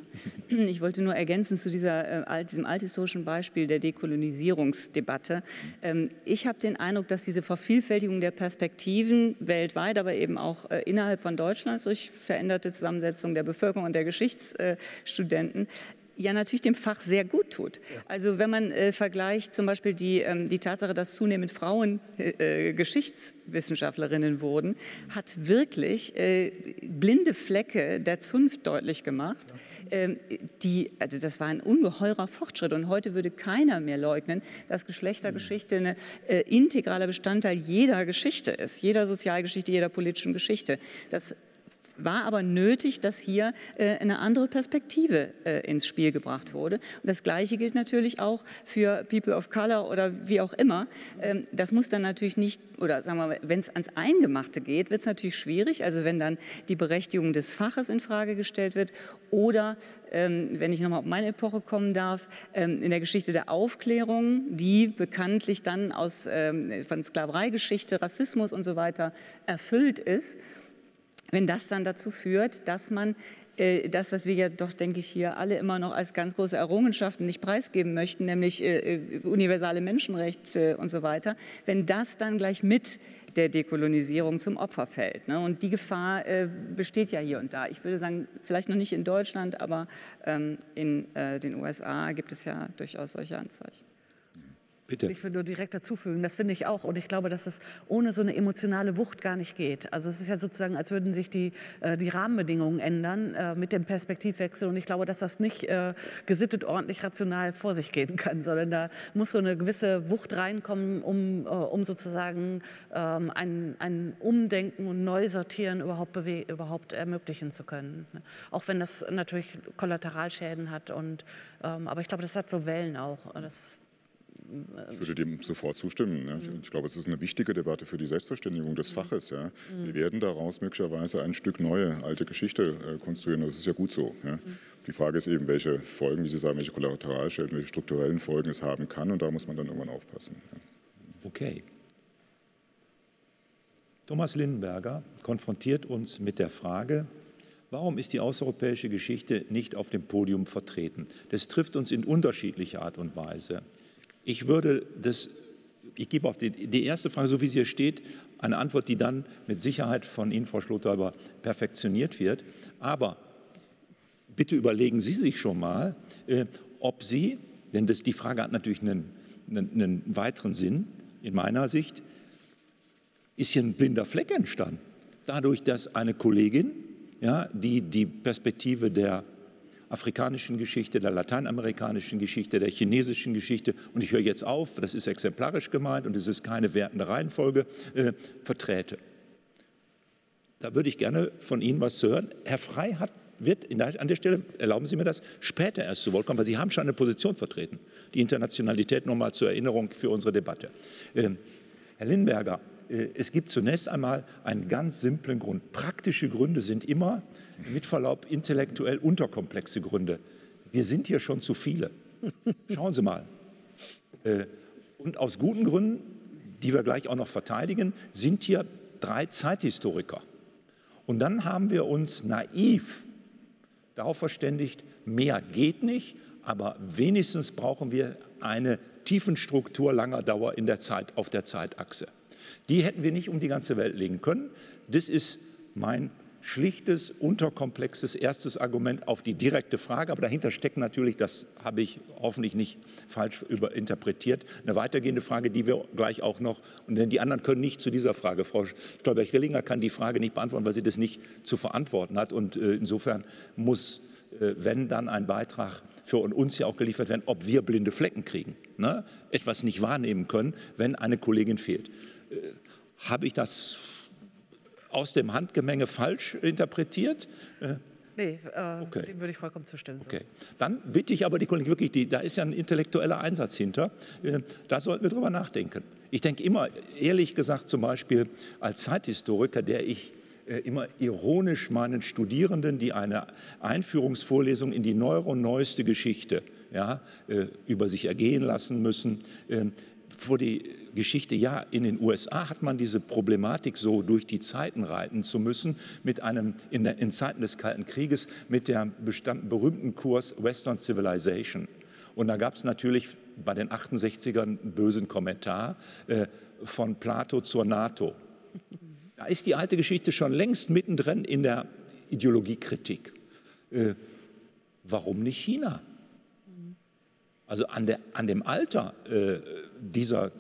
Ich wollte nur ergänzen zu dieser, äh, diesem althistorischen Beispiel der Dekolonisierungsdebatte. Ähm, ich habe den Eindruck, dass diese Vervielfältigung der Perspektiven weltweit, aber eben auch äh, innerhalb von Deutschlands durch veränderte Zusammensetzung der Bevölkerung und der Geschichtsstudenten ja natürlich dem Fach sehr gut tut. Also wenn man äh, vergleicht zum Beispiel die, ähm, die Tatsache, dass zunehmend Frauen äh, äh Geschichtswissenschaftlerinnen wurden, hat wirklich äh, blinde Flecke der Zunft deutlich gemacht. Ähm, die, also das war ein ungeheurer Fortschritt und heute würde keiner mehr leugnen, dass Geschlechtergeschichte ein äh, integraler Bestandteil jeder Geschichte ist, jeder Sozialgeschichte, jeder politischen Geschichte. Das war aber nötig, dass hier äh, eine andere Perspektive äh, ins Spiel gebracht wurde. Und das Gleiche gilt natürlich auch für People of Color oder wie auch immer. Ähm, das muss dann natürlich nicht, oder sagen wir mal, wenn es ans Eingemachte geht, wird es natürlich schwierig. Also wenn dann die Berechtigung des Faches in Frage gestellt wird oder, ähm, wenn ich nochmal auf meine Epoche kommen darf, ähm, in der Geschichte der Aufklärung, die bekanntlich dann aus, von Sklavereigeschichte, Rassismus und so weiter erfüllt ist, wenn das dann dazu führt, dass man äh, das, was wir ja doch, denke ich, hier alle immer noch als ganz große Errungenschaften nicht preisgeben möchten, nämlich äh, äh, universale Menschenrechte und so weiter, wenn das dann gleich mit der Dekolonisierung zum Opfer fällt. Ne? Und die Gefahr besteht ja hier und da. Ich würde sagen, vielleicht noch nicht in Deutschland, aber ähm, in den USA gibt es ja durchaus solche Anzeichen. Bitte. Ich will nur direkt dazufügen, das finde ich auch. Und ich glaube, dass es ohne so eine emotionale Wucht gar nicht geht. Also es ist ja sozusagen, als würden sich die, äh, die Rahmenbedingungen ändern äh, mit dem Perspektivwechsel. Und ich glaube, dass das nicht äh, gesittet, ordentlich, rational vor sich gehen kann, sondern da muss so eine gewisse Wucht reinkommen, um, um sozusagen ähm, ein, ein Umdenken und Neusortieren überhaupt, überhaupt ermöglichen zu können. Ne? Auch wenn das natürlich Kollateralschäden hat. Und, ähm, aber ich glaube, das hat so Wellen auch. Das ich würde dem sofort zustimmen. Ne? Ich glaube, es ist eine wichtige Debatte für die Selbstverständigung des Faches. Ja? Wir werden daraus möglicherweise ein Stück neue alte Geschichte äh, konstruieren. Das ist ja gut so. Ja? Die Frage ist eben, welche Folgen, wie Sie sagen, welche Kollateralschäden, welche strukturellen Folgen es haben kann. Und da muss man dann irgendwann aufpassen. Ja? Okay. Thomas Lindenberger konfrontiert uns mit der Frage, Warum ist die außereuropäische Geschichte nicht auf dem Podium vertreten? Das trifft uns in unterschiedlicher Art und Weise. Ich würde das, ich gebe auf die, die erste Frage, so wie sie hier steht, eine Antwort, die dann mit Sicherheit von Ihnen, Frau Schlothalber, perfektioniert wird. Aber bitte überlegen Sie sich schon mal, äh, ob Sie, denn das, die Frage hat natürlich einen, einen, einen weiteren Sinn in meiner Sicht, ist hier ein blinder Fleck entstanden. Dadurch, dass eine Kollegin, ja, die die Perspektive der afrikanischen Geschichte, der lateinamerikanischen Geschichte, der chinesischen Geschichte, und ich höre jetzt auf, das ist exemplarisch gemeint und es ist keine wertende Reihenfolge, äh, verträte. Da würde ich gerne von Ihnen was zu hören. Herr Frey hat, wird der, an der Stelle, erlauben Sie mir das, später erst zu Wort kommen, weil Sie haben schon eine Position vertreten. Die Internationalität nochmal zur Erinnerung für unsere Debatte. Ähm, Herr Lindberger, es gibt zunächst einmal einen ganz simplen Grund. Praktische Gründe sind immer, mit Verlaub, intellektuell unterkomplexe Gründe. Wir sind hier schon zu viele. Schauen Sie mal. Äh, und aus guten Gründen, die wir gleich auch noch verteidigen, sind hier drei Zeithistoriker. Und dann haben wir uns naiv darauf verständigt, mehr geht nicht, aber wenigstens brauchen wir eine Tiefenstruktur langer Dauer in der Zeit, auf der Zeitachse. Die hätten wir nicht um die ganze Welt legen können. Das ist mein schlichtes, unterkomplexes erstes Argument auf die direkte Frage. Aber dahinter steckt natürlich, das habe ich hoffentlich nicht falsch überinterpretiert, eine weitergehende Frage, die wir gleich auch noch, und denn die anderen können nicht zu dieser Frage. Frau Stolberg-Rillinger kann die Frage nicht beantworten, weil sie das nicht zu verantworten hat. Und äh, insofern muss, äh, wenn dann ein Beitrag für uns ja auch geliefert werden, ob wir blinde Flecken kriegen, ne? etwas nicht wahrnehmen können, wenn eine Kollegin fehlt. Äh, habe ich das aus dem Handgemenge falsch interpretiert? Äh, nee, äh, okay. dem würde ich vollkommen zustimmen. Okay. Dann bitte ich aber die Kollegen wirklich, die, da ist ja ein intellektueller Einsatz hinter, äh, da sollten wir drüber nachdenken. Ich denke immer, ehrlich gesagt, zum Beispiel als Zeithistoriker, der ich immer ironisch meinen Studierenden, die eine Einführungsvorlesung in die neuere und neueste Geschichte ja, über sich ergehen lassen müssen, vor die Geschichte, ja, in den USA hat man diese Problematik, so durch die Zeiten reiten zu müssen, mit einem, in, der, in Zeiten des Kalten Krieges, mit dem berühmten Kurs Western Civilization. Und da gab es natürlich bei den 68ern einen bösen Kommentar äh, von Plato zur NATO. Da ist die alte Geschichte schon längst mittendrin in der Ideologiekritik. Äh, warum nicht China? Also an, der, an dem Alter äh, dieser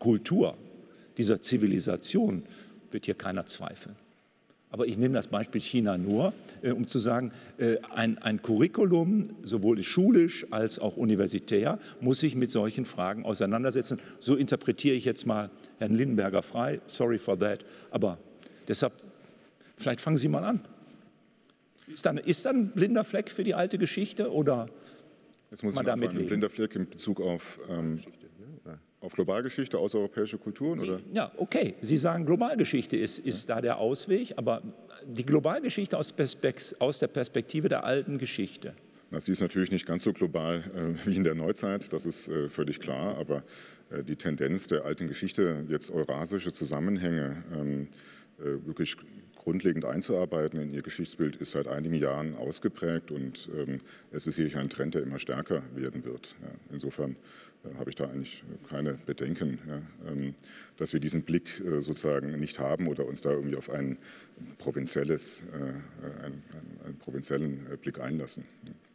Kultur, dieser Zivilisation wird hier keiner zweifeln. Aber ich nehme das Beispiel China nur, äh, um zu sagen, äh, ein, ein Curriculum, sowohl schulisch als auch universitär, muss sich mit solchen Fragen auseinandersetzen. So interpretiere ich jetzt mal Herrn Lindenberger frei. Sorry for that. Aber deshalb, vielleicht fangen Sie mal an. Ist dann, ist dann ein blinder Fleck für die alte Geschichte oder Jetzt muss man ich damit ein blinder Fleck in Bezug auf, ähm, auf Globalgeschichte, außereuropäische Kulturen? Sie, oder? Ja, okay. Sie sagen, Globalgeschichte ist, ist ja. da der Ausweg, aber die Globalgeschichte aus, aus der Perspektive der alten Geschichte. Na, sie ist natürlich nicht ganz so global äh, wie in der Neuzeit, das ist äh, völlig klar, aber äh, die Tendenz der alten Geschichte, jetzt eurasische Zusammenhänge ähm, äh, wirklich grundlegend einzuarbeiten in ihr Geschichtsbild, ist seit einigen Jahren ausgeprägt und ähm, es ist sicherlich ein Trend, der immer stärker werden wird. Ja, insofern habe ich da eigentlich keine Bedenken, ja, ähm, dass wir diesen Blick äh, sozusagen nicht haben oder uns da irgendwie auf ein provinzielles, äh, einen, einen, provinziellen äh, Blick einlassen.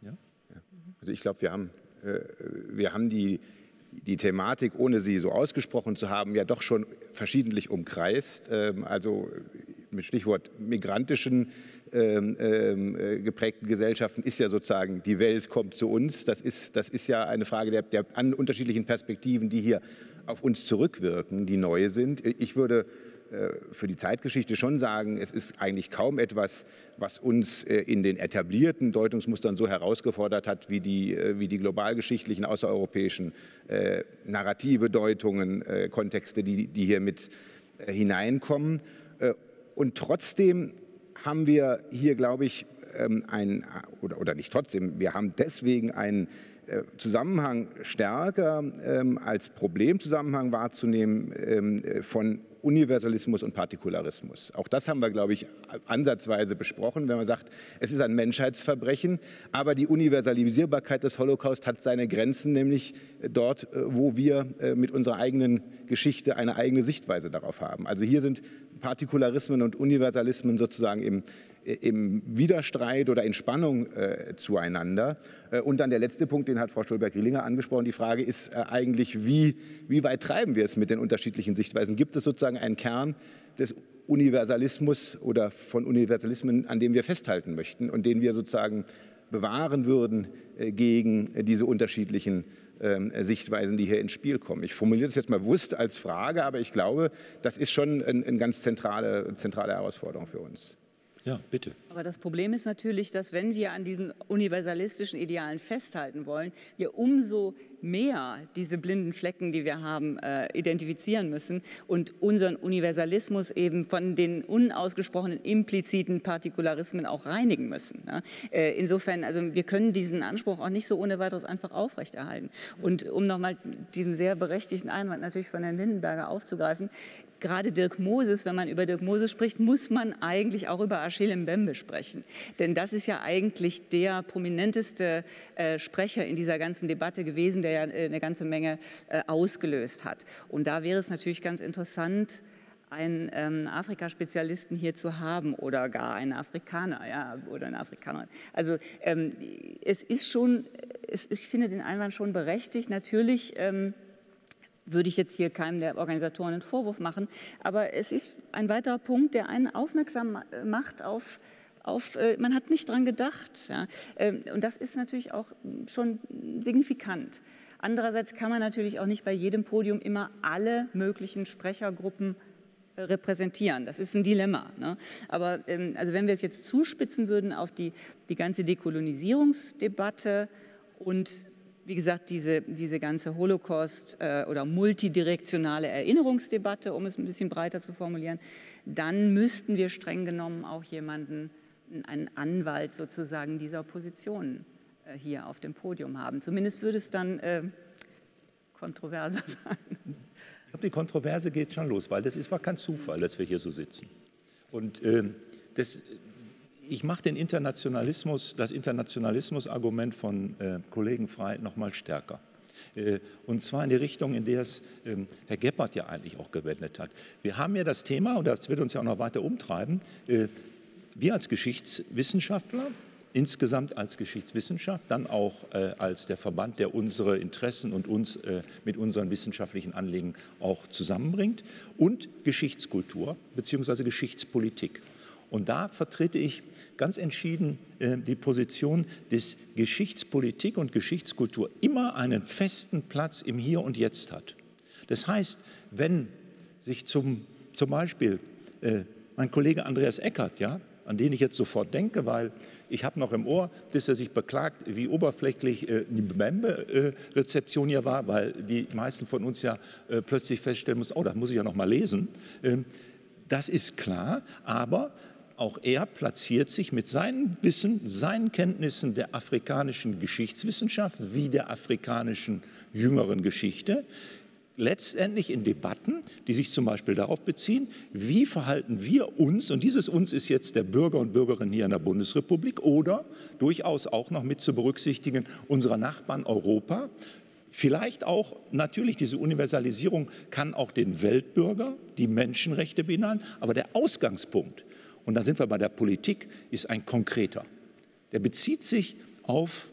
Ja? Also ich glaube, wir haben, äh, wir haben die, die Thematik, ohne sie so ausgesprochen zu haben, ja doch schon verschiedentlich umkreist. Ähm, also mit Stichwort migrantischen ähm, ähm, äh, geprägten Gesellschaften ist ja sozusagen, die Welt kommt zu uns. Das ist, das ist ja eine Frage der, der an unterschiedlichen Perspektiven, die hier auf uns zurückwirken, die neu sind. Ich würde äh, für die Zeitgeschichte schon sagen, es ist eigentlich kaum etwas, was uns äh, in den etablierten Deutungsmustern so herausgefordert hat, wie die, äh, wie die globalgeschichtlichen, außereuropäischen Narrative, Deutungen, Kontexte, die, die hier mit hineinkommen. Und trotzdem haben wir hier, glaube ich, ähm, ein, oder, oder nicht trotzdem, wir haben deswegen einen äh, Zusammenhang stärker ähm, als Problemzusammenhang wahrzunehmen ähm, von Universalismus und Partikularismus. Auch das haben wir, glaube ich, ansatzweise besprochen, wenn man sagt, es ist ein Menschheitsverbrechen, aber die Universalisierbarkeit des Holocaust hat seine Grenzen, nämlich dort, äh, wo wir äh, mit unserer eigenen Geschichte eine eigene Sichtweise darauf haben. Also hier sind Partikularismen und Universalismen sozusagen im, im Widerstreit oder in Spannung äh, zueinander. Äh, und dann der letzte Punkt, den hat Frau Stolberg-Grillinger angesprochen. Die Frage ist äh, eigentlich, wie, wie weit treiben wir es mit den unterschiedlichen Sichtweisen? Gibt es sozusagen einen Kern des Universalismus oder von Universalismen, an dem wir festhalten möchten und den wir sozusagen bewahren würden äh, gegen diese unterschiedlichen ähm, Sichtweisen, die hier ins Spiel kommen. Ich formuliere das jetzt mal bewusst als Frage, aber ich glaube, das ist schon eine ein ganz zentrale, zentrale Herausforderung für uns. Ja, bitte. Aber das Problem ist natürlich, dass wenn wir an diesen universalistischen Idealen festhalten wollen, wir umso mehr diese blinden Flecken, die wir haben, äh, identifizieren müssen und unseren Universalismus eben von den unausgesprochenen impliziten Partikularismen auch reinigen müssen. Ja? Äh, insofern, also wir können diesen Anspruch auch nicht so ohne weiteres einfach aufrechterhalten. Und um nochmal diesen sehr berechtigten Einwand natürlich von Herrn Lindenberger aufzugreifen, gerade Dirk Moses, wenn man über Dirk Moses spricht, muss man eigentlich auch über Achille Mbembe sprechen. Denn das ist ja eigentlich der prominenteste äh, Sprecher in dieser ganzen Debatte gewesen, der ja äh, eine ganze Menge äh, ausgelöst hat. Und da wäre es natürlich ganz interessant, einen ähm, Afrika-Spezialisten hier zu haben oder gar einen Afrikaner ja, oder eine Afrikanerin. Also ähm, es ist schon, es, ich finde den Einwand schon berechtigt. Natürlich ähm, würde ich jetzt hier keinem der Organisatoren einen Vorwurf machen. Aber es ist ein weiterer Punkt, der einen aufmerksam macht auf, auf äh, man hat nicht dran gedacht. Ja. Ähm, und das ist natürlich auch schon signifikant. Andererseits kann man natürlich auch nicht bei jedem Podium immer alle möglichen Sprechergruppen äh, repräsentieren. Das ist ein Dilemma. Ne? Aber ähm, also wenn wir es jetzt zuspitzen würden auf die, die ganze Dekolonisierungsdebatte und wie gesagt, diese, diese ganze Holocaust- äh, oder multidirektionale Erinnerungsdebatte, um es ein bisschen breiter zu formulieren, dann müssten wir streng genommen auch jemanden, einen Anwalt sozusagen dieser Position äh, hier auf dem Podium haben. Zumindest würde es dann äh, kontroverser [laughs] sein. Ich glaube, die Kontroverse geht schon los, weil das ist, war kein Zufall, dass wir hier so sitzen. Und äh, das, ich mache den Internationalismus, das Internationalismus-Argument von äh, Kollegen noch mal stärker. Äh, und zwar in die Richtung, in der es ähm, Herr Geppert ja eigentlich auch gewendet hat. Wir haben ja das Thema, und das wird uns ja auch noch weiter umtreiben, äh, wir als Geschichtswissenschaftler, insgesamt als Geschichtswissenschaft, dann auch äh, als der Verband, der unsere Interessen und uns äh, mit unseren wissenschaftlichen Anliegen auch zusammenbringt, und Geschichtskultur bzw. Geschichtspolitik. Und da vertrete ich ganz entschieden äh, die Position, dass Geschichtspolitik und Geschichtskultur immer einen festen Platz im Hier und Jetzt hat. Das heißt, wenn sich zum, zum Beispiel äh, mein Kollege Andreas Eckert, ja, an den ich jetzt sofort denke, weil ich habe noch im Ohr, dass er sich beklagt, wie oberflächlich äh, die Membe-Rezeption hier war, weil die meisten von uns ja äh, plötzlich feststellen mussten, oh, das muss ich ja noch mal lesen. Ähm, das ist klar, aber auch er platziert sich mit seinem Wissen, seinen Kenntnissen der afrikanischen Geschichtswissenschaft wie der afrikanischen jüngeren Geschichte letztendlich in Debatten, die sich zum Beispiel darauf beziehen, wie verhalten wir uns, und dieses uns ist jetzt der Bürger und Bürgerin hier in der Bundesrepublik oder durchaus auch noch mit zu berücksichtigen unserer Nachbarn Europa, Vielleicht auch natürlich diese Universalisierung kann auch den Weltbürger, die Menschenrechte beinhalten, aber der Ausgangspunkt und da sind wir bei der Politik, ist ein konkreter. Der bezieht sich auf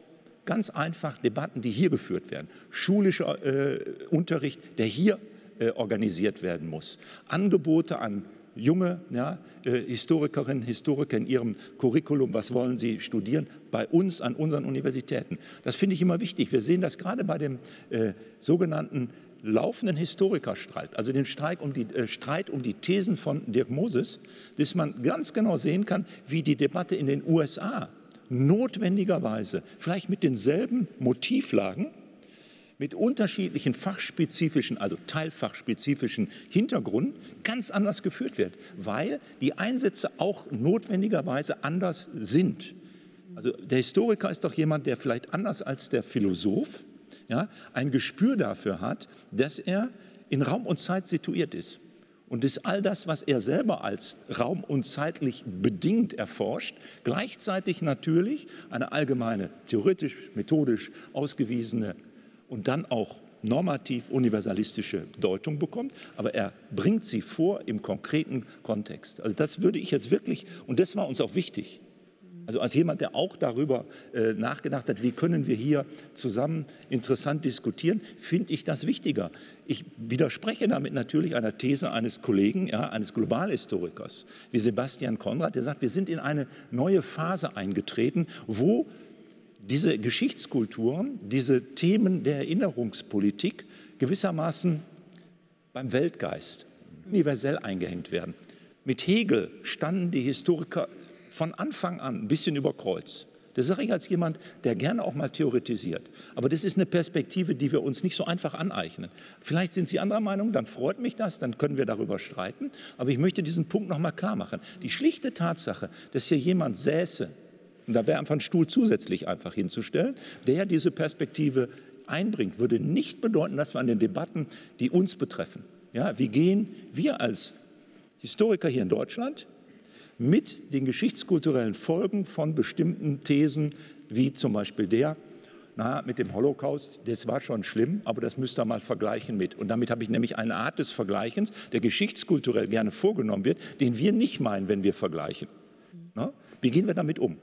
ganz einfach Debatten, die hier geführt werden. Schulischer äh, Unterricht, der hier äh, organisiert werden muss. Angebote an junge ja, äh, Historikerinnen, Historiker in ihrem Curriculum, was wollen sie studieren, bei uns an unseren Universitäten. Das finde ich immer wichtig. Wir sehen das gerade bei dem äh, sogenannten laufenden Historikerstreit, also den Streit um, die, äh, Streit um die Thesen von Dirk Moses, dass man ganz genau sehen kann, wie die Debatte in den USA notwendigerweise, vielleicht mit denselben Motivlagen, mit unterschiedlichen fachspezifischen, also teilfachspezifischen Hintergründen ganz anders geführt wird, weil die Einsätze auch notwendigerweise anders sind. Also der Historiker ist doch jemand, der vielleicht anders als der Philosoph ja, ein Gespür dafür hat, dass er in Raum und Zeit situiert ist. Und dass all das, was er selber als raum- und zeitlich bedingt erforscht, gleichzeitig natürlich eine allgemeine, theoretisch, methodisch ausgewiesene und dann auch normativ universalistische Deutung bekommt, aber er bringt sie vor im konkreten Kontext. Also das würde ich jetzt wirklich, und das war uns auch wichtig, also als jemand, der auch darüber äh, nachgedacht hat, wie können wir hier zusammen interessant diskutieren, finde ich das wichtiger. Ich widerspreche damit natürlich einer These eines Kollegen, ja, eines Globalhistorikers wie Sebastian Konrad, der sagt, wir sind in eine neue Phase eingetreten, wo diese Geschichtskulturen, diese Themen der Erinnerungspolitik gewissermaßen beim Weltgeist universell eingehängt werden. Mit Hegel standen die Historiker von Anfang an ein bisschen über Kreuz. Das sage ich als jemand, der gerne auch mal theoretisiert. Aber das ist eine Perspektive, die wir uns nicht so einfach aneignen. Vielleicht sind Sie anderer Meinung, dann freut mich das, dann können wir darüber streiten. Aber ich möchte diesen Punkt noch mal klar machen. Die schlichte Tatsache, dass hier jemand säße, und da wäre einfach ein Stuhl zusätzlich einfach hinzustellen, der diese Perspektive einbringt, würde nicht bedeuten, dass wir an den Debatten, die uns betreffen, ja, wie gehen wir als Historiker hier in Deutschland mit den geschichtskulturellen Folgen von bestimmten Thesen, wie zum Beispiel der, na, mit dem Holocaust, das war schon schlimm, aber das müsst ihr mal vergleichen mit. Und damit habe ich nämlich eine Art des Vergleichens, der geschichtskulturell gerne vorgenommen wird, den wir nicht meinen, wenn wir vergleichen. Na, wie gehen wir damit um?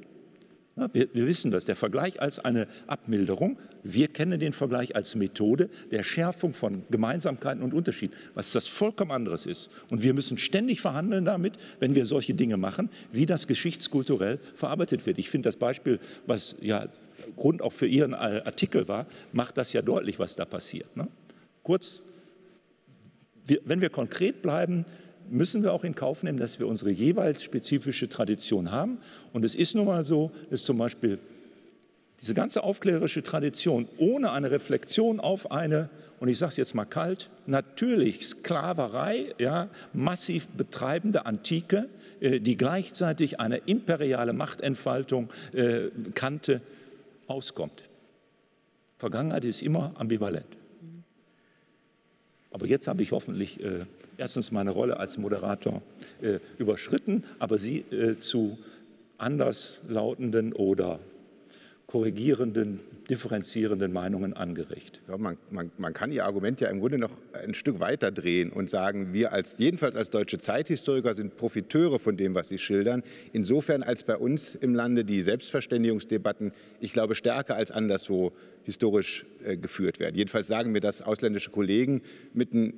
Wir, wir, wissen das, der Vergleich als eine Abmilderung. Wir kennen den Vergleich als Methode der Schärfung von Gemeinsamkeiten und Unterschieden, was das vollkommen anderes ist. Und wir müssen ständig verhandeln damit, wenn wir solche Dinge machen, wie das geschichtskulturell verarbeitet wird. Ich finde das Beispiel, was ja Grund auch für Ihren Artikel war, macht das ja deutlich, was da passiert. Ne? Kurz, wir, wenn wir konkret bleiben, müssen wir auch in Kauf nehmen, dass wir unsere jeweils spezifische Tradition haben. Und es ist nun mal so, dass zum Beispiel diese ganze aufklärerische Tradition ohne eine Reflexion auf eine, und ich sage es jetzt mal kalt, natürlich Sklaverei, ja, massiv betreibende Antike, äh, die gleichzeitig eine imperiale Machtentfaltung äh, kannte, auskommt. Vergangenheit ist immer ambivalent. Aber jetzt habe ich hoffentlich äh, erstens meine Rolle als Moderator äh, überschritten, aber sie äh, zu anderslautenden oder korrigierenden, differenzierenden Meinungen angeregt. Ja, man, man, man, kann Ihr Argument ja im Grunde noch ein Stück weiter drehen und sagen, wir als jedenfalls als deutsche Zeithistoriker sind Profiteure von dem, was Sie schildern. Insofern als bei uns im Lande die Selbstverständigungsdebatten, ich glaube, stärker als anderswo historisch äh, geführt werden. Jedenfalls sagen mir das ausländische Kollegen mit einem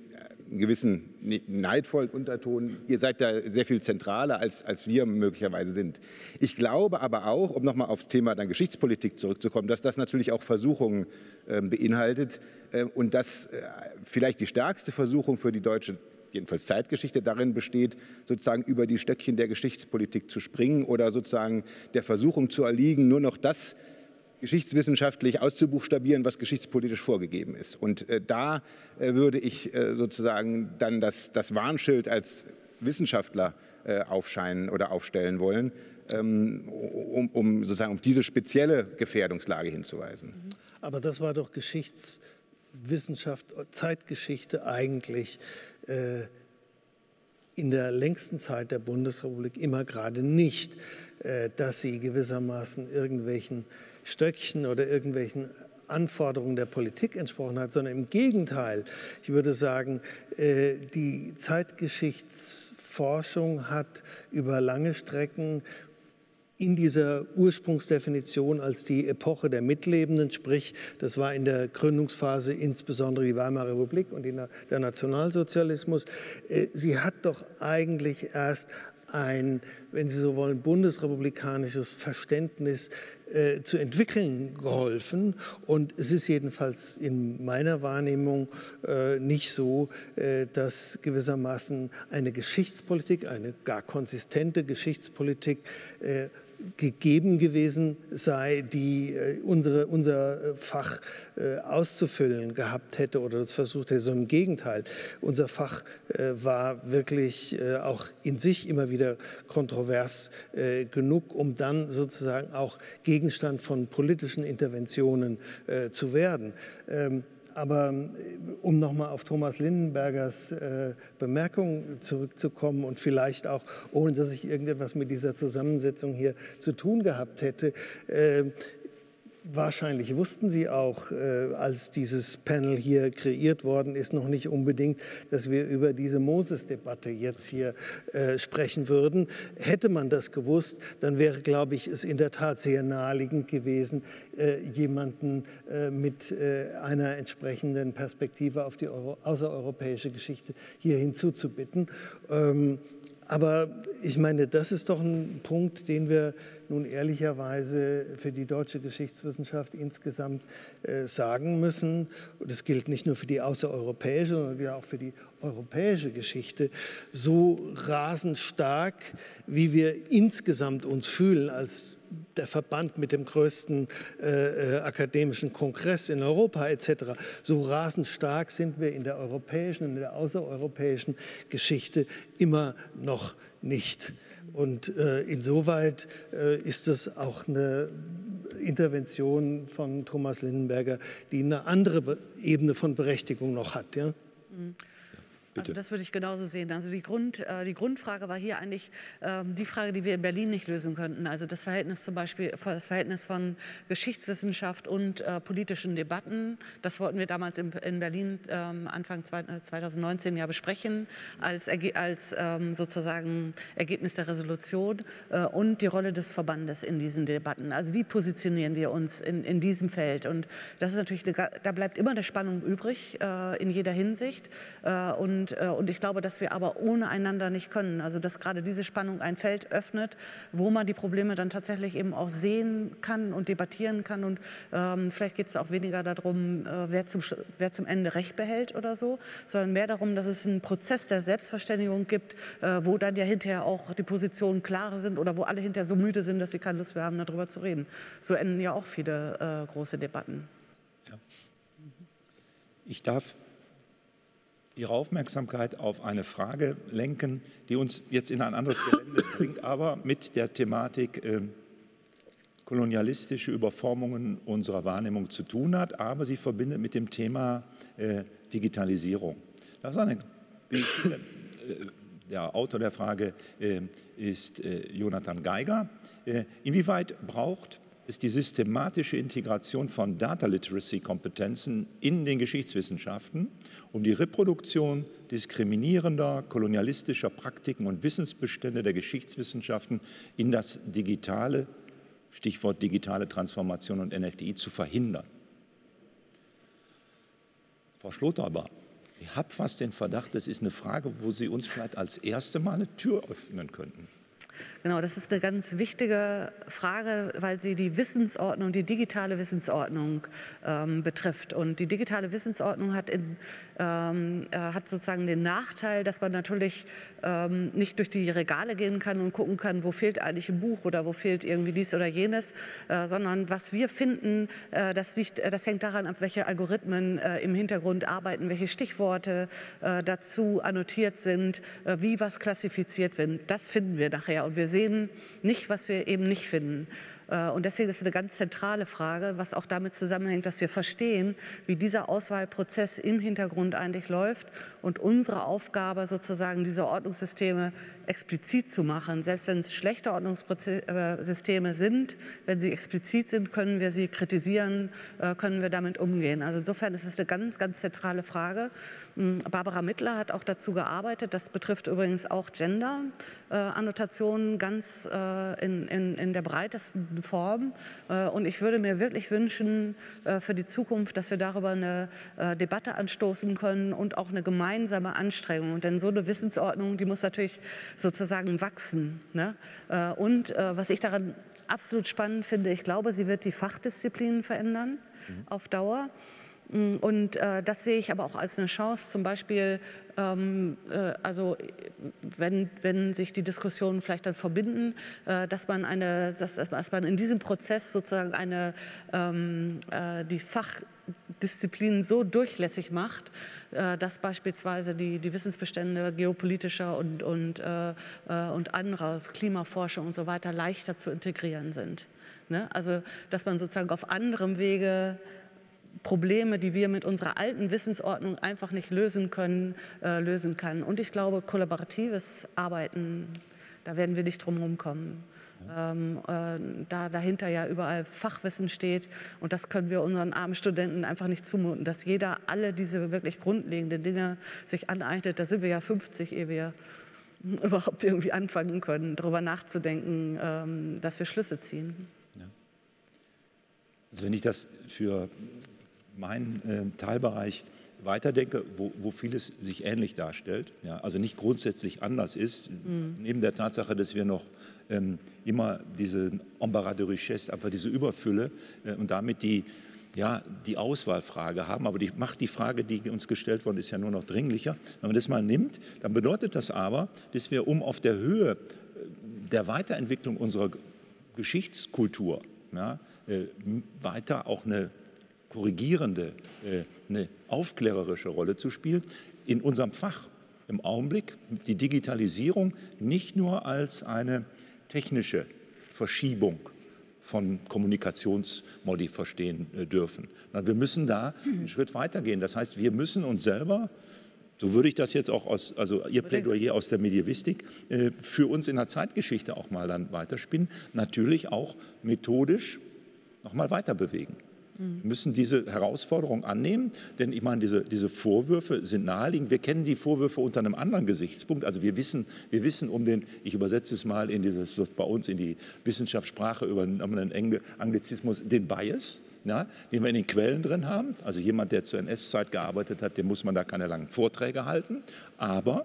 gewissen neidvollen Unterton. Ihr seid da sehr viel zentraler, als, als wir möglicherweise sind. Ich glaube aber auch, um nochmal aufs Thema dann Geschichtspolitik zurückzukommen, dass das natürlich auch Versuchungen äh, beinhaltet äh, und dass äh, vielleicht die stärkste Versuchung für die deutsche jedenfalls Zeitgeschichte darin besteht, sozusagen über die Stöckchen der Geschichtspolitik zu springen oder sozusagen der Versuchung zu erliegen, nur noch das geschichtswissenschaftlich auszubuchstabieren, was geschichtspolitisch vorgegeben ist. Und äh, da äh, würde ich äh, sozusagen dann das, das Warnschild als Wissenschaftler äh, aufscheinen oder aufstellen wollen, ähm, um, um, sozusagen auf diese spezielle Gefährdungslage hinzuweisen. Aber das war doch Geschichtswissenschaft, Zeitgeschichte eigentlich äh, in der längsten Zeit der Bundesrepublik immer gerade nicht, äh, dass sie gewissermaßen irgendwelchen Stöckchen oder irgendwelchen Anforderungen der Politik entsprochen hat, sondern im Gegenteil. Ich würde sagen, äh, die Zeitgeschichtsforschung hat über lange Strecken in dieser Ursprungsdefinition als die Epoche der Mitlebenden, sprich, das war in der Gründungsphase insbesondere die Weimarer Republik und der Nationalsozialismus. Äh, sie hat doch eigentlich erst ein, wenn Sie so wollen, bundesrepublikanisches Verständnis äh, zu entwickeln geholfen. Und es ist jedenfalls in meiner Wahrnehmung äh, nicht so, äh, dass gewissermaßen eine Geschichtspolitik, eine gar konsistente Geschichtspolitik äh, gegeben gewesen sei, die äh, unsere, unser äh, Fach äh, auszufüllen gehabt hätte oder das versucht hätte. So im Gegenteil, unser Fach war wirklich auch in sich immer wieder kontrovers genug, um dann sozusagen auch Gegenstand von politischen Interventionen zu werden. Aber äh, um nochmal auf Thomas Lindenbergers äh, Bemerkung zurückzukommen und vielleicht auch, ohne dass ich irgendetwas mit dieser Zusammensetzung hier zu tun gehabt hätte, äh, Wahrscheinlich wussten Sie auch, äh, als dieses Panel hier kreiert worden ist, noch nicht unbedingt, dass wir über diese Moses-Debatte jetzt hier äh, sprechen würden. Hätte man das gewusst, dann wäre, glaube ich, es in der Tat sehr naheliegend gewesen, äh, jemanden mit einer entsprechenden Perspektive auf die Euro außereuropäische Geschichte hier hinzuzubitten. Ähm, aber ich meine, das ist doch ein Punkt, den wir nun ehrlicherweise für die deutsche Geschichtswissenschaft insgesamt äh, sagen müssen. Und das gilt nicht nur für die außereuropäische, sondern auch für die europäische Geschichte. So rasend stark, wie wir insgesamt uns fühlen als der Verband mit dem größten äh, äh, akademischen Kongress in Europa etc. So rasend stark sind wir in der europäischen und in der außereuropäischen Geschichte immer noch nicht. Und äh, insoweit äh, ist es auch eine Intervention von Thomas Lindenberger, die eine andere Ebene von Berechtigung noch hat. Ja? Mhm. Bitte. Also das würde ich genauso sehen. Also die, Grund, äh, die Grundfrage war hier eigentlich ähm, die Frage, die wir in Berlin nicht lösen könnten. Also das Verhältnis zum Beispiel, das Verhältnis von Geschichtswissenschaft und äh, politischen Debatten. Das wollten wir damals in, in Berlin ähm, Anfang 2019 äh, ja besprechen als, als ähm, sozusagen Ergebnis der Resolution äh, und die Rolle des Verbandes in diesen Debatten. Also wie positionieren wir uns in, in diesem Feld? Und das ist natürlich, eine, da bleibt immer eine Spannung übrig äh, in jeder Hinsicht. Äh, und und, äh, und ich glaube, dass wir aber ohne einander nicht können. Also dass gerade diese Spannung ein Feld öffnet, wo man die Probleme dann tatsächlich eben auch sehen kann und debattieren kann. Und ähm, vielleicht geht es auch weniger darum, äh, wer, zum, wer zum Ende Recht behält oder so, sondern mehr darum, dass es einen Prozess der Selbstverständigung gibt, äh, wo dann ja hinterher auch die Positionen klar sind oder wo alle hinterher so müde sind, dass sie keine Lust mehr haben, darüber zu reden. So enden ja auch viele äh, große Debatten. Ja. Ich darf Ihre Aufmerksamkeit auf eine Frage lenken, die uns jetzt in ein anderes Gelände [coughs] bringt, aber mit der Thematik äh, kolonialistische Überformungen unserer Wahrnehmung zu tun hat, aber sie verbindet mit dem Thema äh, Digitalisierung. Das ist eine, äh, der Autor der Frage äh, ist äh, Jonathan Geiger. Äh, inwieweit braucht ist die systematische Integration von Data Literacy Kompetenzen in den Geschichtswissenschaften, um die Reproduktion diskriminierender, kolonialistischer Praktiken und Wissensbestände der Geschichtswissenschaften in das digitale, Stichwort digitale Transformation und NFDI zu verhindern. Frau Schlotterber, ich habe fast den Verdacht, das ist eine Frage, wo Sie uns vielleicht als erste Mal eine Tür öffnen könnten. Genau, das ist eine ganz wichtige Frage, weil sie die Wissensordnung, die digitale Wissensordnung ähm, betrifft. Und die digitale Wissensordnung hat, in, ähm, äh, hat sozusagen den Nachteil, dass man natürlich ähm, nicht durch die Regale gehen kann und gucken kann, wo fehlt eigentlich ein Buch oder wo fehlt irgendwie dies oder jenes, äh, sondern was wir finden, äh, das, liegt, äh, das, hängt daran ab, welche Algorithmen äh, im Hintergrund arbeiten, welche Stichworte äh, dazu annotiert sind, wie was klassifiziert wird. Das finden wir nachher und wir sehen nicht, was wir eben nicht finden. Äh, und deswegen ist es eine ganz zentrale Frage, was auch damit zusammenhängt, dass wir verstehen, wie dieser Auswahlprozess im Hintergrund eigentlich läuft und unsere Aufgabe sozusagen diese Ordnungssysteme explizit zu machen. Selbst wenn es schlechte Ordnungssysteme sind, wenn sie explizit sind, können wir sie kritisieren, äh, können wir damit umgehen. Also insofern ist es eine ganz, ganz zentrale Frage. Hm, Barbara Mittler hat auch dazu gearbeitet. Das betrifft übrigens auch Gender-Annotationen ganz äh, in, in, in, der breitesten Form. Äh, und ich würde mir wirklich wünschen für die Zukunft, dass wir darüber eine Debatte anstoßen können und auch eine gemeinsame Anstrengung. Denn so eine Wissensordnung, die muss natürlich sozusagen wachsen. Ne? Äh, und äh, was ich daran absolut spannend finde, ich glaube, sie wird die Fachdisziplinen verändern mhm. auf Dauer. Mm, und äh, das sehe ich aber auch als eine Chance, zum Beispiel, ähm, äh, also wenn, wenn sich die Diskussionen vielleicht dann verbinden, äh, dass man eine, dass, dass, man in diesem Prozess sozusagen eine, ähm, äh, die Fachdisziplinen so durchlässig macht, äh, dass beispielsweise die, die Wissensbestände geopolitischer und, und, äh, und anderer Klimaforschung und so weiter leichter zu integrieren sind. Ne? Also dass man sozusagen auf anderem Wege Probleme, die wir mit unserer alten Wissensordnung einfach nicht lösen können, äh, lösen kann. Und ich glaube, kollaboratives Arbeiten, da werden wir nicht drum herum kommen. Ähm, äh, da dahinter ja überall Fachwissen steht. Und das können wir unseren armen Studenten einfach nicht zumuten, dass jeder alle diese wirklich grundlegenden Dinge sich aneignet. Da sind wir ja 50, ehe wir [laughs] überhaupt irgendwie anfangen können, darüber nachzudenken, ähm, dass wir Schlüsse ziehen. Ja. Also wenn ich das für meinen äh, Teilbereich weiterdenke, wo, wo vieles sich ähnlich darstellt, ja, also nicht grundsätzlich anders ist, mhm. neben der Tatsache, dass wir noch ähm, immer diese Embarras de Richesse, einfach diese Überfülle äh, und damit die, ja, die Auswahlfrage haben. Aber die macht die Frage, die uns gestellt worden ist, ja nur noch dringlicher. Wenn man das mal nimmt, dann bedeutet das aber, dass wir, um auf der Höhe äh, der Weiterentwicklung unserer Geschichtskultur ja, äh, weiter auch eine korrigierende, äh, eine aufklärerische Rolle zu spielen, in unserem Fach im Augenblick die Digitalisierung nicht nur als eine technische Verschiebung von Kommunikationsmodi verstehen äh, dürfen. Wir müssen da einen Schritt weitergehen. Das heißt, wir müssen uns selber, so würde ich das jetzt auch aus, also Ihr Plädoyer aus der Medievistik, äh, für uns in der Zeitgeschichte auch mal dann weiterspinnen, natürlich auch methodisch noch mal weiter bewegen. Wir müssen diese Herausforderung annehmen, denn ich meine, diese, diese Vorwürfe sind naheliegend. Wir kennen die Vorwürfe unter einem anderen Gesichtspunkt. Also wir wissen, wir wissen um den, ich übersetze es mal in dieses, bei uns in die Wissenschaftssprache über einen Anglizismus, den Bias, ja, den wir in den Quellen drin haben. Also jemand, der zur NS-Zeit gearbeitet hat, dem muss man da keine langen Vorträge halten. Aber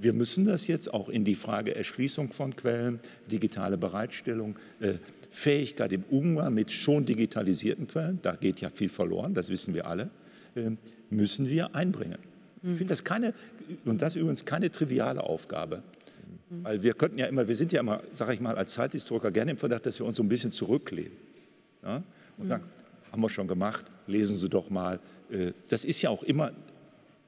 wir müssen das jetzt auch in die Frage Erschließung von Quellen, digitale Bereitstellung, äh, Fähigkeit im Umgang mit schon digitalisierten Quellen, da geht ja viel verloren, das wissen wir alle, ähm, müssen wir einbringen. Ich finde das keine, und das übrigens keine triviale Aufgabe. Weil wir könnten ja immer, wir sind ja immer, sage ich mal, als Zeithistoriker gerne im Verdacht, dass wir uns so ein bisschen zurücklehnen. Ja? Und sagen, haben wir schon gemacht, lesen Sie doch mal. Äh, das ist ja auch immer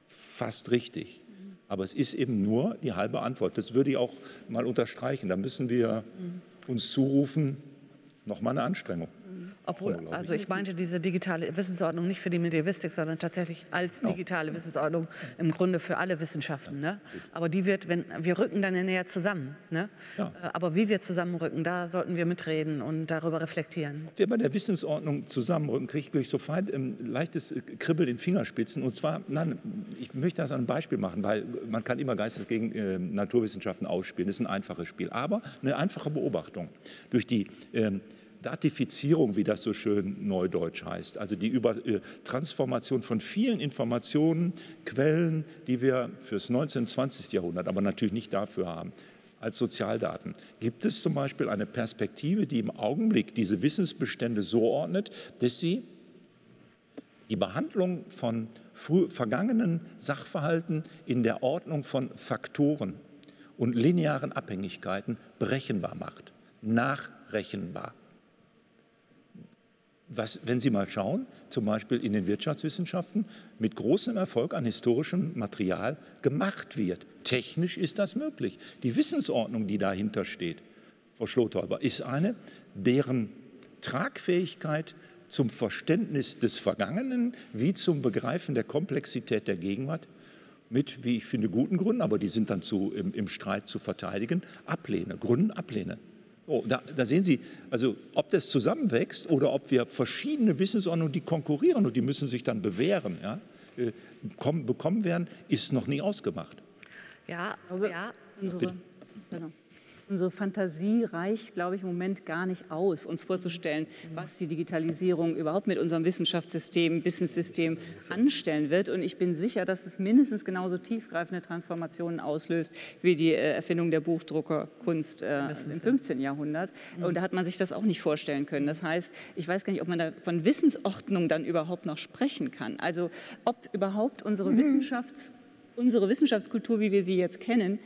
fast richtig. Aber es ist eben nur die halbe Antwort. Das würde ich auch mal unterstreichen. Da müssen wir uns zurufen, nochmal eine Anstrengung. Obwohl, also ich meinte diese digitale Wissensordnung nicht für die Medievistik, sondern tatsächlich als digitale Wissensordnung im Grunde für alle Wissenschaften. Ne? Aber die wird, wenn wir rücken dann näher zusammen. Ne? Ja. Äh, aber wie wir zusammenrücken, da sollten wir mitreden und darüber reflektieren. Ob wir bei der Wissensordnung zusammenrücken, kriege ich sofort ein leichtes Kribbeln in Fingerspitzen. Und zwar, nein, ich möchte das an einem Beispiel machen, weil man kann immer Geistes gegen äh, Naturwissenschaften ausspielen. Das ist ein einfaches Spiel. Aber eine einfache Beobachtung. Durch die ähm, Datifizierung, wie das so schön neudeutsch heißt, also die Über äh, Transformation von vielen Informationen, Quellen, die wir fürs 19. und 20. Jahrhundert, aber natürlich nicht dafür haben, als Sozialdaten. Gibt es zum Beispiel eine Perspektive, die im Augenblick diese Wissensbestände so ordnet, dass sie die Behandlung von vergangenen Sachverhalten in der Ordnung von Faktoren und linearen Abhängigkeiten berechenbar macht, nachrechenbar was, wenn Sie mal schauen, zum Beispiel in den Wirtschaftswissenschaften mit großem Erfolg an historischem Material gemacht wird. Technisch ist das möglich. Die Wissensordnung, die dahinter steht, Frau Schlothäuber, ist eine, deren Tragfähigkeit zum Verständnis des Vergangenen wie zum Begreifen der Komplexität der Gegenwart mit, wie ich finde, guten Gründen, aber die sind dann zu, im, im Streit zu verteidigen, ablehne, Gründen ablehne. Oh, da, da, sehen Sie, also ob das zusammenwächst oder ob wir verschiedene Wissensordnungen, die konkurrieren und die müssen sich dann bewähren, ja, äh, kommen, bekommen werden, ist noch nie ausgemacht. Ja, ja. Unsere, genau. Unsere Fantasie reicht, glaube ich, im Moment gar nicht aus, uns vorzustellen, was die Digitalisierung überhaupt mit unserem Wissenschaftssystem, Wissenssystem anstellen wird. Und ich bin sicher, dass es mindestens genauso tiefgreifende Transformationen auslöst wie die äh, Erfindung der Buchdruckerkunst äh, im 15. Jahrhundert. Mhm. Und da hat man sich das auch nicht vorstellen können. Das heißt, ich weiß gar nicht, ob man da von Wissensordnung dann überhaupt noch sprechen kann. Also ob überhaupt unsere, mhm. Wissenschafts-, unsere Wissenschaftskultur, wie wir sie jetzt kennen,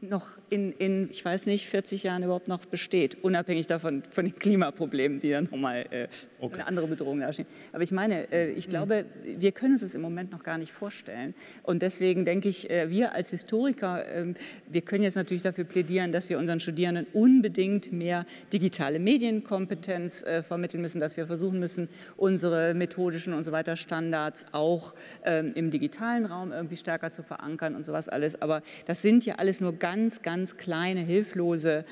noch in, in, ich weiß nicht, 40 Jahren überhaupt noch besteht, unabhängig davon von den Klimaproblemen, die dann nochmal äh, okay. eine andere Bedrohung darstellen. Aber ich meine, äh, ich glaube, wir können es im Moment noch gar nicht vorstellen. Und deswegen denke ich, äh, wir als Historiker, äh, wir können jetzt natürlich dafür plädieren, dass wir unseren Studierenden unbedingt mehr digitale Medienkompetenz äh, vermitteln müssen, dass wir versuchen müssen, unsere methodischen und so weiter Standards auch ähm, im digitalen Raum irgendwie stärker zu verankern und sowas alles. Aber das sind ja alles nur ganz ganz, kleine, hilflose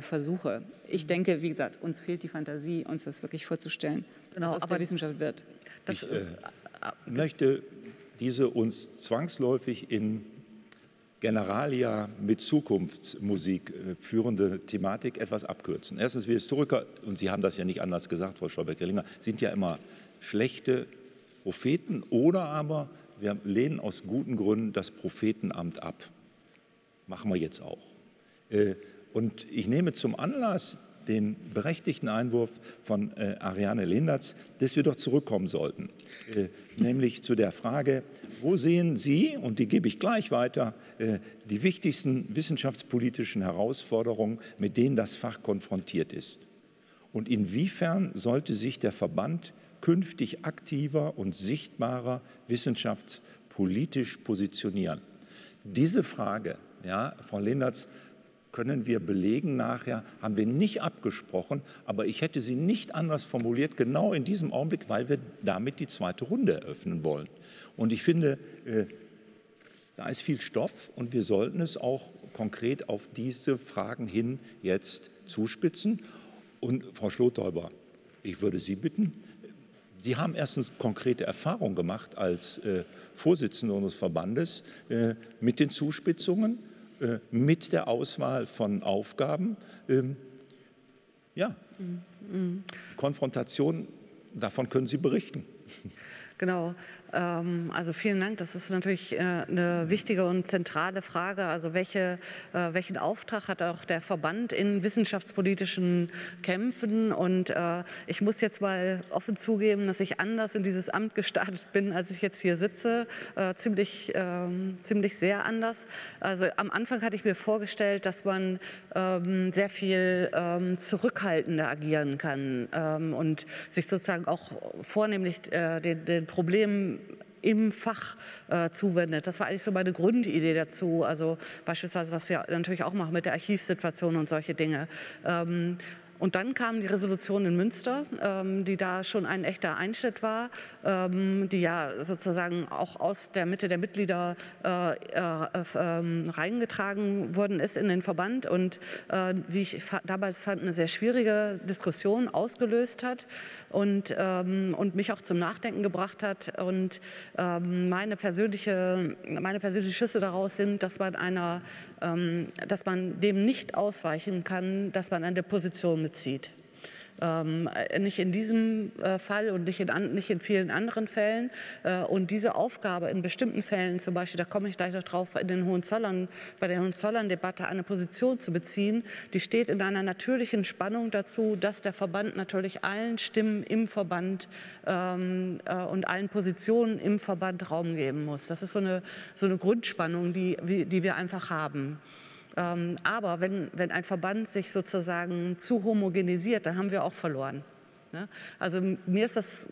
Versuche. Ich denke, wie gesagt, uns fehlt die Fantasie, uns das wirklich vorzustellen, genau, was aus der Wissenschaft wird. Ich äh, möchte diese uns zwangsläufig in Generalia mit Zukunftsmusik äh, führende Thematik etwas abkürzen. Erstens, wir Historiker, und Sie haben das ja nicht anders gesagt, Frau Schaubeck-Gellinger, sind ja immer schlechte Propheten oder aber wir lehnen aus guten Gründen das Prophetenamt ab. Machen wir jetzt auch. Äh, und ich nehme zum Anlass den berechtigten Einwurf von äh, Ariane Lindertz, dass wir doch zurückkommen sollten, äh, nämlich zu der Frage, wo sehen Sie, und die gebe ich gleich weiter, äh, die wichtigsten wissenschaftspolitischen Herausforderungen, mit denen das Fach konfrontiert ist? Und inwiefern sollte sich der Verband künftig aktiver und sichtbarer wissenschaftspolitisch positionieren? Diese Frage, ja, Frau Lindertz, können wir belegen nachher, haben wir nicht abgesprochen, aber ich hätte sie nicht anders formuliert, genau in diesem Augenblick, weil wir damit die zweite Runde eröffnen wollen. Und ich finde, äh, da ist viel Stoff und wir sollten es auch konkret auf diese Fragen hin jetzt zuspitzen. Und Frau Schlotäuber, ich würde Sie bitten, Sie haben erstens konkrete Erfahrungen gemacht als äh, Vorsitzende unseres Verbandes äh, mit den Zuspitzungen. Äh, mit der Auswahl von Aufgaben. Ähm, ja, mhm. Konfrontation, davon können Sie berichten. Genau. Ähm, also vielen Dank. Das ist natürlich äh, eine wichtige und zentrale Frage. Also welche, äh, welchen Auftrag hat auch der Verband in wissenschaftspolitischen Kämpfen? Und äh, ich muss jetzt mal offen zugeben, dass ich anders in dieses Amt gestartet bin, als ich jetzt hier sitze. Ziemlich, ähm, ziemlich sehr anders. Also am Anfang hatte ich mir vorgestellt, dass man ähm, sehr viel zurückhaltender agieren kann und sich sozusagen auch vornehmlich den, den Problemen im Fach äh, zuwendet. Das war eigentlich so meine Grundidee dazu. Also beispielsweise, was wir natürlich auch machen mit der Archivsituation und solche Dinge. Ähm, und dann kam die Resolution in Münster, ähm, die da schon ein echter Einschnitt war, ähm, die ja sozusagen auch aus der Mitte der Mitglieder äh, äh, ähm, reingetragen worden ist in den Verband und äh, wie ich damals fand, eine sehr schwierige Diskussion ausgelöst hat und, ähm, und mich auch zum Nachdenken gebracht hat. Und ähm, meine, persönliche, meine persönlichen Schüsse daraus sind, dass man, einer, ähm, dass man dem nicht ausweichen kann, dass man eine Position bezieht. Ähm, nicht in diesem äh, Fall und nicht in, an, nicht in vielen anderen Fällen. Äh, und diese Aufgabe in bestimmten Fällen, zum Beispiel, da komme ich gleich noch drauf, in den Hohenzollern, bei der Hohenzollern-Debatte eine Position zu beziehen, die steht in einer natürlichen Spannung dazu, dass der Verband natürlich allen Stimmen im Verband ähm, äh, und allen Positionen im Verband Raum geben muss. Das ist so eine, so eine Grundspannung, die, die wir einfach haben. Ähm, aber wenn, wenn ein Verband sich sozusagen zu homogenisiert, dann haben wir auch verloren. Ne? Also mir ist das,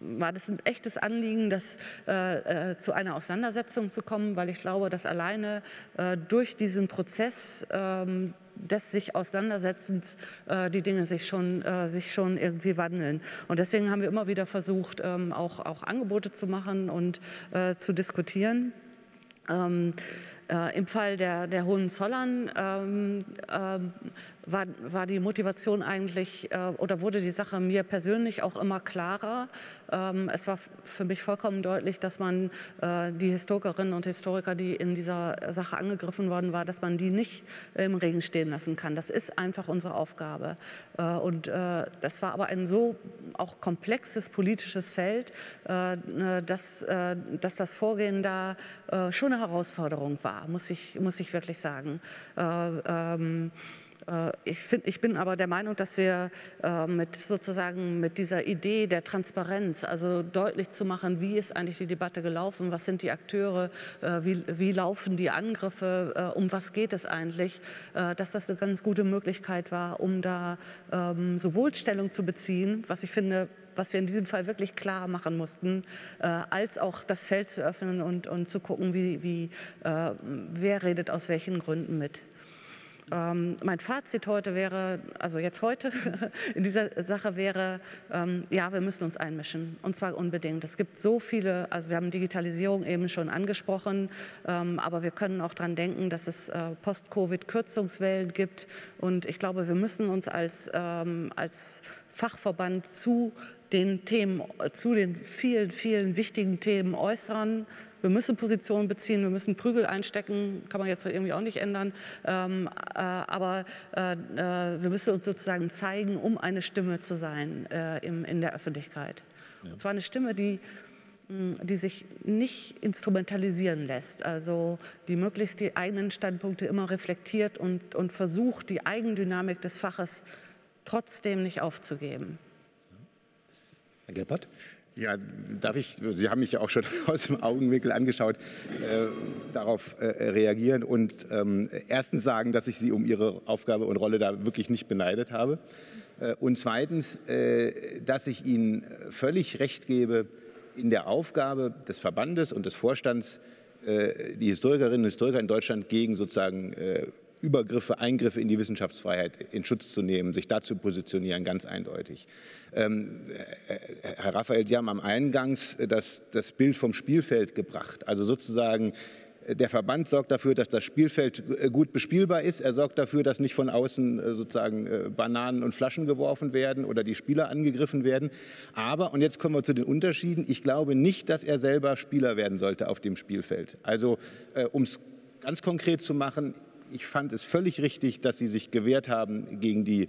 war das ein echtes Anliegen, das, äh, äh, zu einer Auseinandersetzung zu kommen, weil ich glaube, dass alleine äh, durch diesen Prozess ähm, des sich Auseinandersetzens äh, die Dinge sich schon, äh, sich schon irgendwie wandeln. Und deswegen haben wir immer wieder versucht, ähm, auch, auch Angebote zu machen und äh, zu diskutieren. Ähm, äh, Im Fall der, der Hohenzollern ähm, ähm, war, war die Motivation eigentlich äh, oder wurde die Sache mir persönlich auch immer klarer. Ähm, es war für mich vollkommen deutlich, dass man äh, die Historikerinnen und Historiker, die in dieser Sache angegriffen worden waren, dass man die nicht im Regen stehen lassen kann. Das ist einfach unsere Aufgabe. Äh, und äh, das war aber ein so auch komplexes politisches Feld, äh, dass, äh, dass das Vorgehen da schon eine Herausforderung war, muss ich, muss ich wirklich sagen. Ähm, äh, ich, find, ich bin aber der Meinung, dass wir äh, mit sozusagen mit dieser Idee der Transparenz, also deutlich zu machen, wie ist eigentlich die Debatte gelaufen, was sind die Akteure, äh, wie, wie laufen die Angriffe, um was geht es eigentlich, dass das eine ganz gute Möglichkeit war, um da ähm, sowohl Stellung zu beziehen, was ich finde, was wir in diesem Fall wirklich klar machen mussten, äh, als auch das Feld zu öffnen und, und zu gucken, wie, wie, äh, wer redet aus welchen Gründen mit. Ähm, mein Fazit heute wäre, also jetzt heute [laughs] in dieser Sache wäre, ähm, ja, wir müssen uns einmischen und zwar unbedingt. Es gibt so viele, also wir haben Digitalisierung eben schon angesprochen, ähm, aber wir können auch daran denken, dass es äh, Post-Covid-Kürzungswellen gibt und ich glaube, wir müssen uns als, ähm, als Fachverband zu den Themen, zu den vielen, vielen wichtigen Themen äußern wir müssen Positionen beziehen, wir müssen Prügel einstecken, kann man jetzt irgendwie auch nicht ändern. Ähm, äh, aber äh, äh, wir müssen uns sozusagen zeigen, um eine Stimme zu sein äh, im, in der Öffentlichkeit. Ja. Und zwar eine Stimme, die die sich nicht instrumentalisieren lässt, also die möglichst die eigenen Standpunkte immer reflektiert und, und versucht, die Eigendynamik des Faches trotzdem nicht aufzugeben. Herr Gebhardt? Ja, darf ich, Sie haben mich ja auch schon [laughs] aus dem Augenwinkel angeschaut, äh, darauf äh, reagieren und ähm, erstens sagen, dass ich Sie um Ihre Aufgabe und Rolle da wirklich nicht beneidet habe. Äh, und zweitens, äh, dass ich Ihnen völlig recht gebe in der Aufgabe des Verbandes und des Vorstands, äh, die Historikerinnen und Historiker in Deutschland gegen sozusagen äh, Übergriffe, Eingriffe in die Wissenschaftsfreiheit in Schutz zu nehmen, sich dazu positionieren, ganz eindeutig. Ähm, äh, Herr Raphael, Sie haben am Eingangs das, das Bild vom Spielfeld gebracht, also sozusagen der Verband sorgt dafür, dass das Spielfeld äh, gut bespielbar ist. Er sorgt dafür, dass nicht von außen äh, sozusagen äh, Bananen und Flaschen geworfen werden oder die Spieler angegriffen werden. Aber, und jetzt kommen wir zu den Unterschieden, ich glaube nicht, dass er selber Spieler werden sollte auf dem Spielfeld. Also, um es ganz konkret zu machen, ich fand es völlig richtig, dass Sie sich gewehrt haben gegen die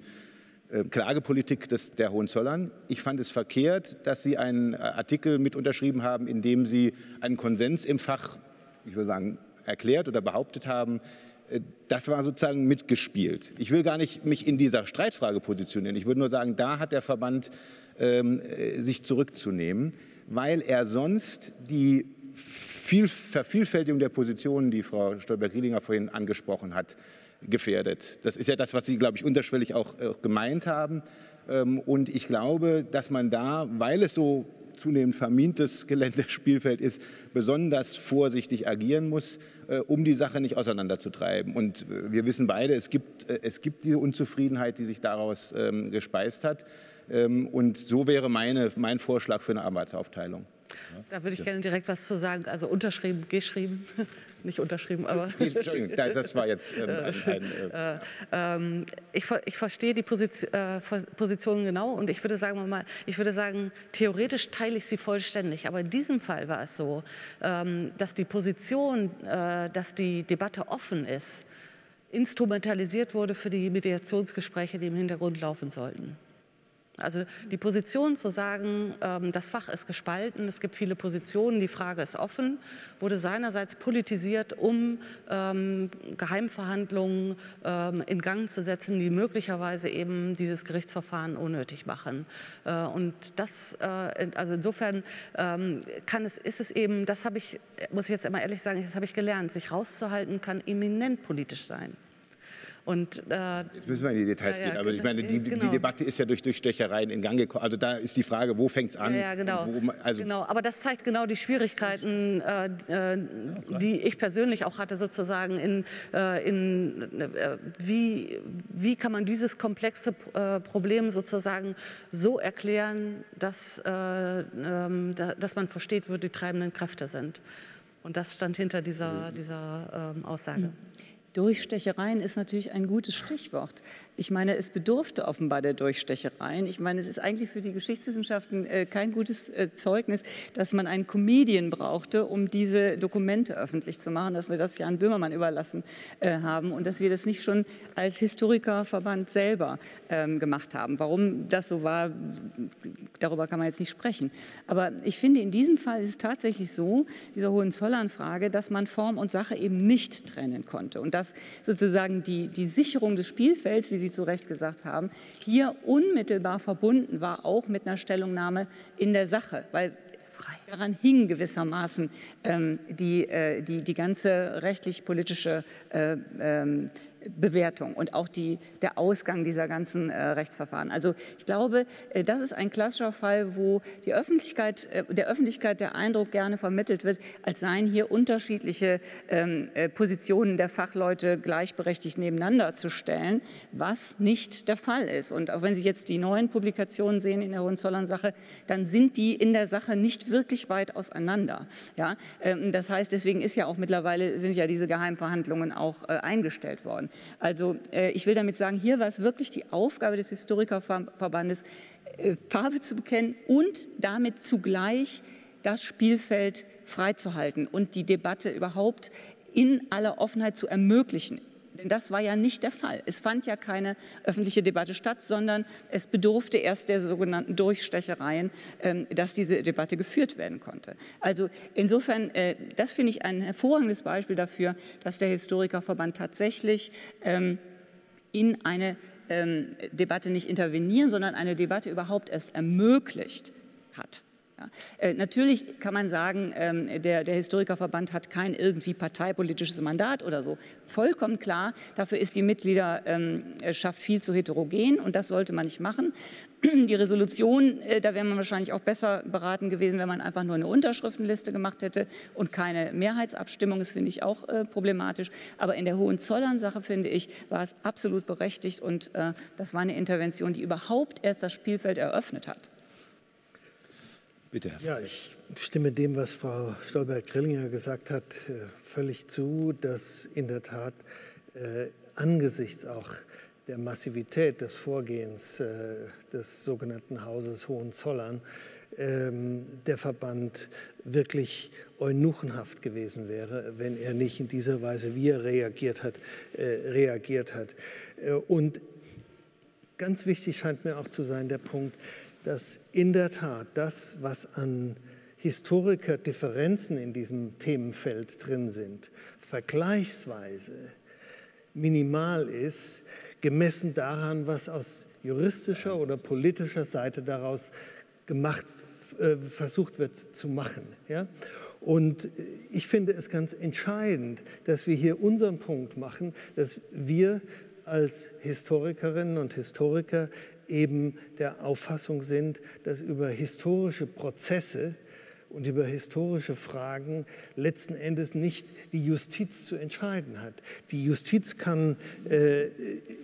Klagepolitik des, der Hohenzollern. Ich fand es verkehrt, dass Sie einen Artikel mit unterschrieben haben, in dem Sie einen Konsens im Fach ich würde sagen, erklärt oder behauptet haben, äh, das war sozusagen mitgespielt. Ich will gar nicht mich in dieser Streitfrage positionieren. Ich würde nur sagen, da hat der Verband ähm, äh, sich zurückzunehmen, weil er sonst die Vervielfältigung der Positionen, die Frau Stolberg-Rielinger vorhin angesprochen hat, gefährdet. Das ist ja das, was Sie, glaube ich, unterschwellig auch, auch gemeint haben. Ähm, und ich glaube, dass man da, weil es so zunehmend vermintes [laughs] Geländespielfeld ist, besonders vorsichtig agieren muss, äh, um die Sache nicht auseinanderzutreiben. Und äh, wir wissen beide, es gibt, äh, es gibt diese Unzufriedenheit, die sich daraus ähm, gespeist hat. Ähm, und so wäre meine, mein Vorschlag für eine Arbeitsaufteilung. Da würde ich gerne direkt was zu sagen. Also unterschrieben, geschrieben. [laughs] nicht unterschrieben, aber. Entschuldigung, das war jetzt ähm, [laughs] ein. äh, äh, ähm, ich, ich, verstehe die Position, äh, Position genau und ich würde sagen, mal, ich würde sagen, theoretisch teile ich sie vollständig. Aber in diesem Fall war es so, ähm, dass die Position, äh, dass die Debatte offen ist, instrumentalisiert wurde für die Mediationsgespräche, die im Hintergrund laufen sollten. Also die Position zu sagen, ähm, das Fach ist gespalten, es gibt viele Positionen, die Frage ist offen, wurde seinerseits politisiert, um ähm, Geheimverhandlungen ähm, in Gang zu setzen, die möglicherweise eben dieses Gerichtsverfahren unnötig machen. Äh, und das, äh, also insofern kann es, ist es eben, das habe ich, muss ich jetzt immer ehrlich sagen, das habe ich gelernt, sich rauszuhalten kann eminent politisch sein. Und, äh, Jetzt müssen wir in die Details ja, gehen, aber ich meine, die, genau. die, Debatte ist ja durch, durch Stechereien in Gang gekommen. Also da ist die Frage, wo fängt es an? Ja, ja genau. Wo, also genau. Aber das zeigt genau die Schwierigkeiten, äh, äh, die ich persönlich auch hatte, sozusagen in, äh, in äh, wie, wie kann man dieses komplexe äh, Problem sozusagen so erklären, dass, ähm, dass man versteht, wo die treibenden Kräfte sind. Und das stand hinter dieser, dieser ähm, Aussage. Durchstechereien ist natürlich ein gutes Stichwort. Ich meine, es bedurfte offenbar der Durchstechereien. Ich meine, es ist eigentlich für die Geschichtswissenschaften äh, kein gutes äh, Zeugnis, dass man einen Comedian brauchte, um diese Dokumente öffentlich zu machen, dass wir das Jan Böhmermann überlassen äh, haben und dass wir das nicht schon als Historikerverband selber ähm, gemacht haben. Warum das so war, darüber kann man jetzt nicht sprechen. Aber ich finde, in diesem Fall ist es tatsächlich so, dieser Hohenzollern-Frage, dass man Form und Sache eben nicht trennen konnte und dass sozusagen die, die Sicherung des Spielfelds, wie Sie zu Recht gesagt haben, hier unmittelbar verbunden war, auch mit einer Stellungnahme in der Sache, weil daran hing gewissermaßen ähm, die, äh, die, die ganze rechtlich-politische äh, ähm, Bewertung und auch die, der Ausgang dieser ganzen äh, Rechtsverfahren. Also ich glaube, äh, das ist ein klassischer Fall, wo die Öffentlichkeit, äh, der Öffentlichkeit der Eindruck gerne vermittelt wird, als seien hier unterschiedliche ähm, äh, Positionen der Fachleute gleichberechtigt nebeneinander zu stellen, was nicht der Fall ist. Und auch wenn Sie jetzt die neuen Publikationen sehen in der Hohenzollern-Sache, dann sind die in der Sache nicht wirklich weit auseinander. Ja? Ähm, das heißt, deswegen ist ja auch mittlerweile sind ja diese Geheimverhandlungen auch äh, eingestellt worden. Also äh, ich will damit sagen, hier war es wirklich die Aufgabe des Historikerverbandes, äh, Farbe zu bekennen und damit zugleich das Spielfeld freizuhalten und die Debatte überhaupt in aller Offenheit zu ermöglichen das war ja nicht der Fall. Es fand ja keine öffentliche Debatte statt, sondern es bedurfte erst der sogenannten Durchstechereien, ähm, dass diese Debatte geführt werden konnte. Also insofern, äh, das finde ich ein hervorragendes Beispiel dafür, dass der Historikerverband tatsächlich ähm, in eine ähm, Debatte nicht intervenieren, sondern eine Debatte überhaupt erst ermöglicht hat. Ja. Äh, natürlich kann man sagen, ähm, der, der, Historikerverband hat kein irgendwie parteipolitisches Mandat oder so. Vollkommen klar, dafür ist die Mitgliederschaft viel zu heterogen und das sollte man nicht machen. Die Resolution, äh, da wäre man wahrscheinlich auch besser beraten gewesen, wenn man einfach nur eine Unterschriftenliste gemacht hätte und keine Mehrheitsabstimmung. Das finde ich auch äh, problematisch. Aber in der Hohenzollern-Sache, finde ich, war es absolut berechtigt und äh, das war eine Intervention, die überhaupt erst das Spielfeld eröffnet hat. Bitte. Ja, ich stimme dem, was Frau Stolberg-Grillinger gesagt hat, äh, völlig zu, dass in der Tat äh, angesichts auch der Massivität des Vorgehens äh, des sogenannten Hauses Hohenzollern ähm, der Verband wirklich eunuchenhaft gewesen wäre, wenn er nicht in dieser Weise, wie er reagiert hat, äh, reagiert hat. Äh, und ganz wichtig scheint mir auch zu sein der Punkt, dass in der Tat das, was an Historikerdifferenzen in diesem Themenfeld drin sind, vergleichsweise minimal ist, gemessen daran, was aus juristischer oder politischer Seite daraus gemacht, äh, versucht wird zu machen. Ja? Und ich finde es ganz entscheidend, dass wir hier unseren Punkt machen, dass wir als Historikerinnen und Historiker eben der Auffassung sind, dass über historische Prozesse und über historische Fragen letzten Endes nicht die Justiz zu entscheiden hat. Die Justiz kann äh,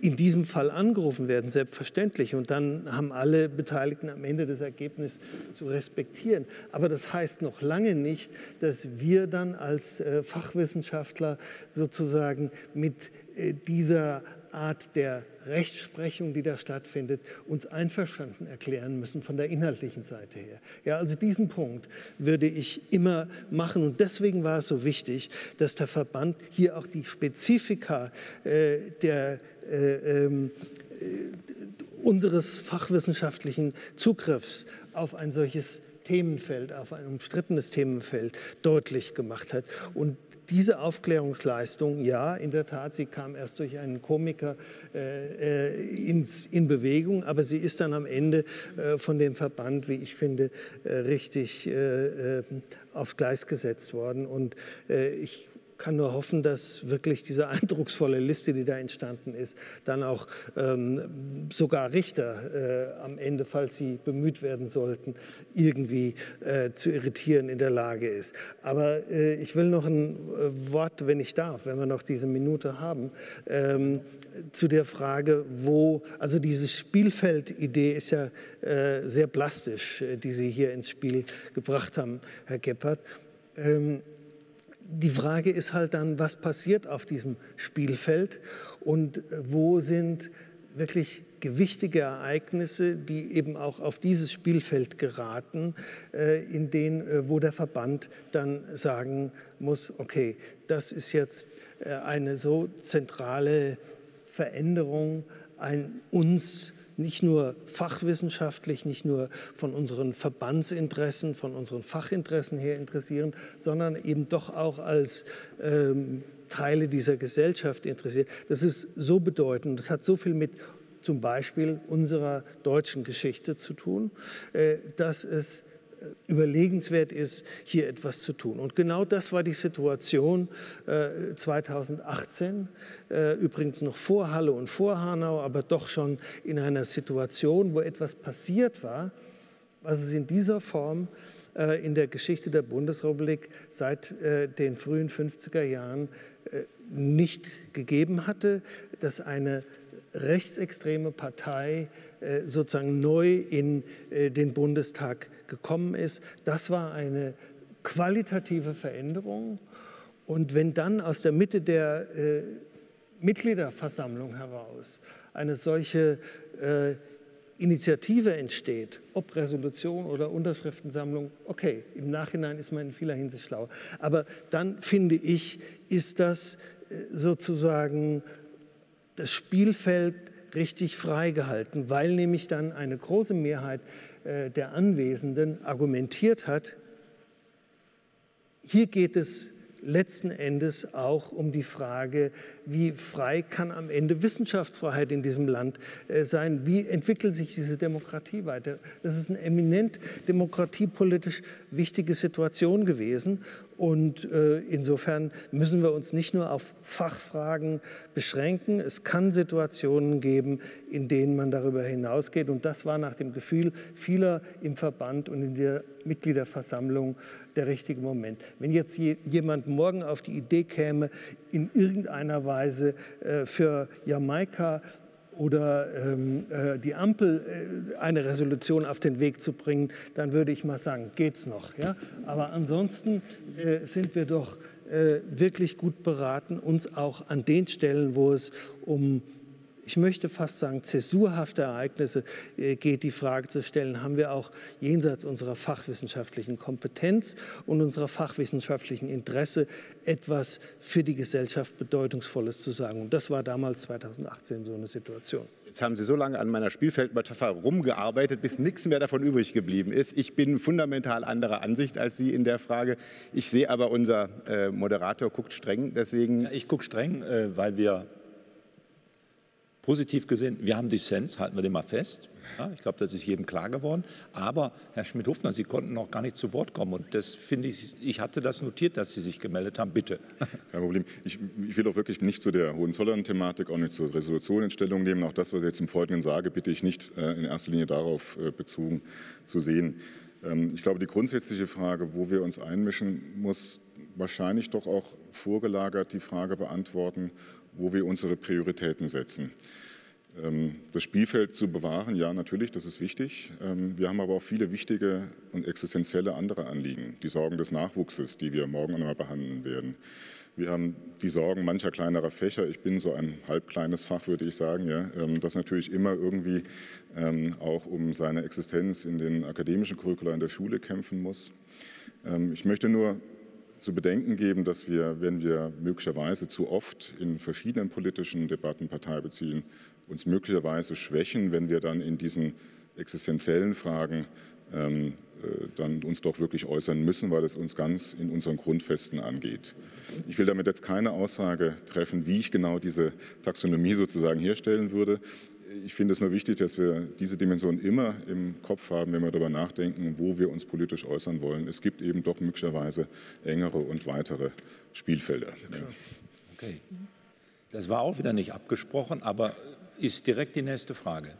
in diesem Fall angerufen werden, selbstverständlich, und dann haben alle Beteiligten am Ende das Ergebnis zu respektieren. Aber das heißt noch lange nicht, dass wir dann als äh, Fachwissenschaftler sozusagen mit äh, dieser Art der Rechtsprechung, die da stattfindet, uns einverstanden erklären müssen von der inhaltlichen Seite her. Ja, also diesen Punkt würde ich immer machen und deswegen war es so wichtig, dass der Verband hier auch die Spezifika äh, der äh, ähm, äh, unseres fachwissenschaftlichen Zugriffs auf ein solches Themenfeld, auf ein umstrittenes Themenfeld deutlich gemacht hat. Und diese Aufklärungsleistung, ja, in der Tat, sie kam erst durch einen Komiker äh, äh, ins, in Bewegung, aber sie ist dann am Ende äh, von dem Verband, wie ich finde, äh, richtig äh, äh, aufs Gleis gesetzt worden. Und ich kann nur hoffen, dass wirklich diese [laughs] eindrucksvolle Liste, die da entstanden ist, dann auch ähm, sogar Richter äh, am Ende, falls sie bemüht werden sollten, irgendwie äh, zu irritieren in der Lage ist. Aber äh, ich will noch ein äh, Wort, wenn ich darf, wenn wir noch diese Minute haben, ähm, zu der Frage, wo, also diese Spielfeldidee ist ja äh, sehr plastisch, äh, die Sie hier ins Spiel gebracht haben, Herr Gebhardt. Ähm, die Frage ist halt dann, was passiert auf diesem Spielfeld und wo sind wirklich gewichtige Ereignisse, die eben auch auf dieses Spielfeld geraten, äh, in denen, äh, wo der Verband dann sagen muss, okay, das ist jetzt äh, eine so zentrale Veränderung, ein uns nicht nur fachwissenschaftlich, nicht nur von unseren Verbandsinteressen, von unseren Fachinteressen her interessieren, sondern eben doch auch als ähm, Teile dieser Gesellschaft interessiert. Das ist so bedeutend, das hat so viel mit zum Beispiel unserer deutschen Geschichte zu tun, äh, dass es überlegenswert ist, hier etwas zu tun. Und genau das war die Situation äh, 2018, äh, übrigens noch vor Halle und vor Hanau, aber doch schon in einer Situation, wo etwas passiert war, was es in dieser Form äh, in der Geschichte der Bundesrepublik seit äh, den frühen 50er Jahren äh, nicht gegeben hatte, dass eine rechtsextreme Partei äh, sozusagen neu in äh, den Bundestag gekommen ist. Das war eine qualitative Veränderung. Und wenn dann aus der Mitte der äh, Mitgliederversammlung heraus eine solche Initiative entsteht, ob Resolution oder Unterschriftensammlung, okay, im Nachhinein ist man in vieler Hinsicht schlau. Aber dann finde ich, ist das sozusagen das Spielfeld richtig freigehalten, weil nämlich dann eine große Mehrheit äh, der Anwesenden argumentiert hat, hier geht es letzten Endes auch um die Frage, wie frei kann am Ende Wissenschaftsfreiheit in diesem Land äh, sein? Wie entwickelt sich diese Demokratie weiter? Das ist eine eminent demokratiepolitisch wichtige Situation gewesen. Und äh, insofern müssen wir uns nicht nur auf Fachfragen beschränken. Es kann Situationen geben, in denen man darüber hinausgeht. Und das war nach dem Gefühl vieler im Verband und in der Mitgliederversammlung der richtige Moment. Wenn jetzt jemand morgen auf die Idee käme, in irgendeiner Weise äh, für Jamaika oder ähm, äh, die Ampel äh, eine Resolution auf den Weg zu bringen, dann würde ich mal sagen, geht's noch. Ja? Aber ansonsten äh, sind wir doch äh, wirklich gut beraten, uns auch an den Stellen, wo es um ich möchte fast sagen, zäsurhafte Ereignisse äh, geht, die Frage zu stellen, haben wir auch jenseits unserer fachwissenschaftlichen Kompetenz und unserer fachwissenschaftlichen Interesse etwas für die Gesellschaft Bedeutungsvolles zu sagen. Und das war damals 2018 so eine Situation. Jetzt haben Sie so lange an meiner Spielfeldmetapher rumgearbeitet, bis nichts mehr davon übrig geblieben ist. Ich bin fundamental anderer Ansicht als Sie in der Frage. Ich sehe aber, unser äh, Moderator guckt streng. Deswegen ja, ich gucke streng, äh, weil wir positiv gesehen, wir haben Dissens, halten wir den mal fest. Ja, ich glaube, das ist jedem klar geworden. Aber Herr Schmidt-Hofner, Sie konnten noch gar nicht zu Wort kommen. Und das finde ich, ich hatte das notiert, dass Sie sich gemeldet haben. Bitte. [laughs] Kein Problem. Ich, ich will auch wirklich nicht zu der Hohenzollern-Thematik, auch nicht zur Resolution in Stellung nehmen. Auch das, was ich jetzt im Folgenden sage, bitte ich nicht äh, in erster Linie darauf äh, bezogen zu sehen. Ähm, ich glaube, die grundsätzliche Frage, wo wir uns einmischen, muss wahrscheinlich doch auch vorgelagert die Frage beantworten, wo wir unsere Prioritäten setzen. Ähm, das Spielfeld zu bewahren, ja, natürlich, das ist wichtig. Ähm, wir haben aber auch viele wichtige und existenzielle andere Anliegen. Die Sorgen des Nachwuchses, die wir morgen einmal behandeln werden. Wir haben die Sorgen mancher kleinerer Fächer. Ich bin so ein halbkleines Fach, würde ich sagen, ja, ähm, das natürlich immer irgendwie auch um seine Existenz in den akademischen Curricula in der Schule kämpfen muss. Ich möchte nur zu bedenken geben, dass wir, wenn wir möglicherweise zu oft in verschiedenen politischen Debatten Partei beziehen, uns möglicherweise schwächen, wenn wir dann in diesen existenziellen Fragen ähm, äh, dann uns doch wirklich äußern müssen, weil es uns ganz in unseren Grundfesten angeht. Ich will damit jetzt keine Aussage treffen, wie ich genau diese Taxonomie sozusagen herstellen würde ich finde es nur wichtig, dass wir diese Dimension immer im Kopf haben, wenn wir darüber nachdenken, wo wir uns politisch äußern wollen. Es gibt eben doch möglicherweise engere und weitere Spielfelder. Ja. Okay. Das war auch wieder nicht abgesprochen, aber ist direkt die nächste Frage.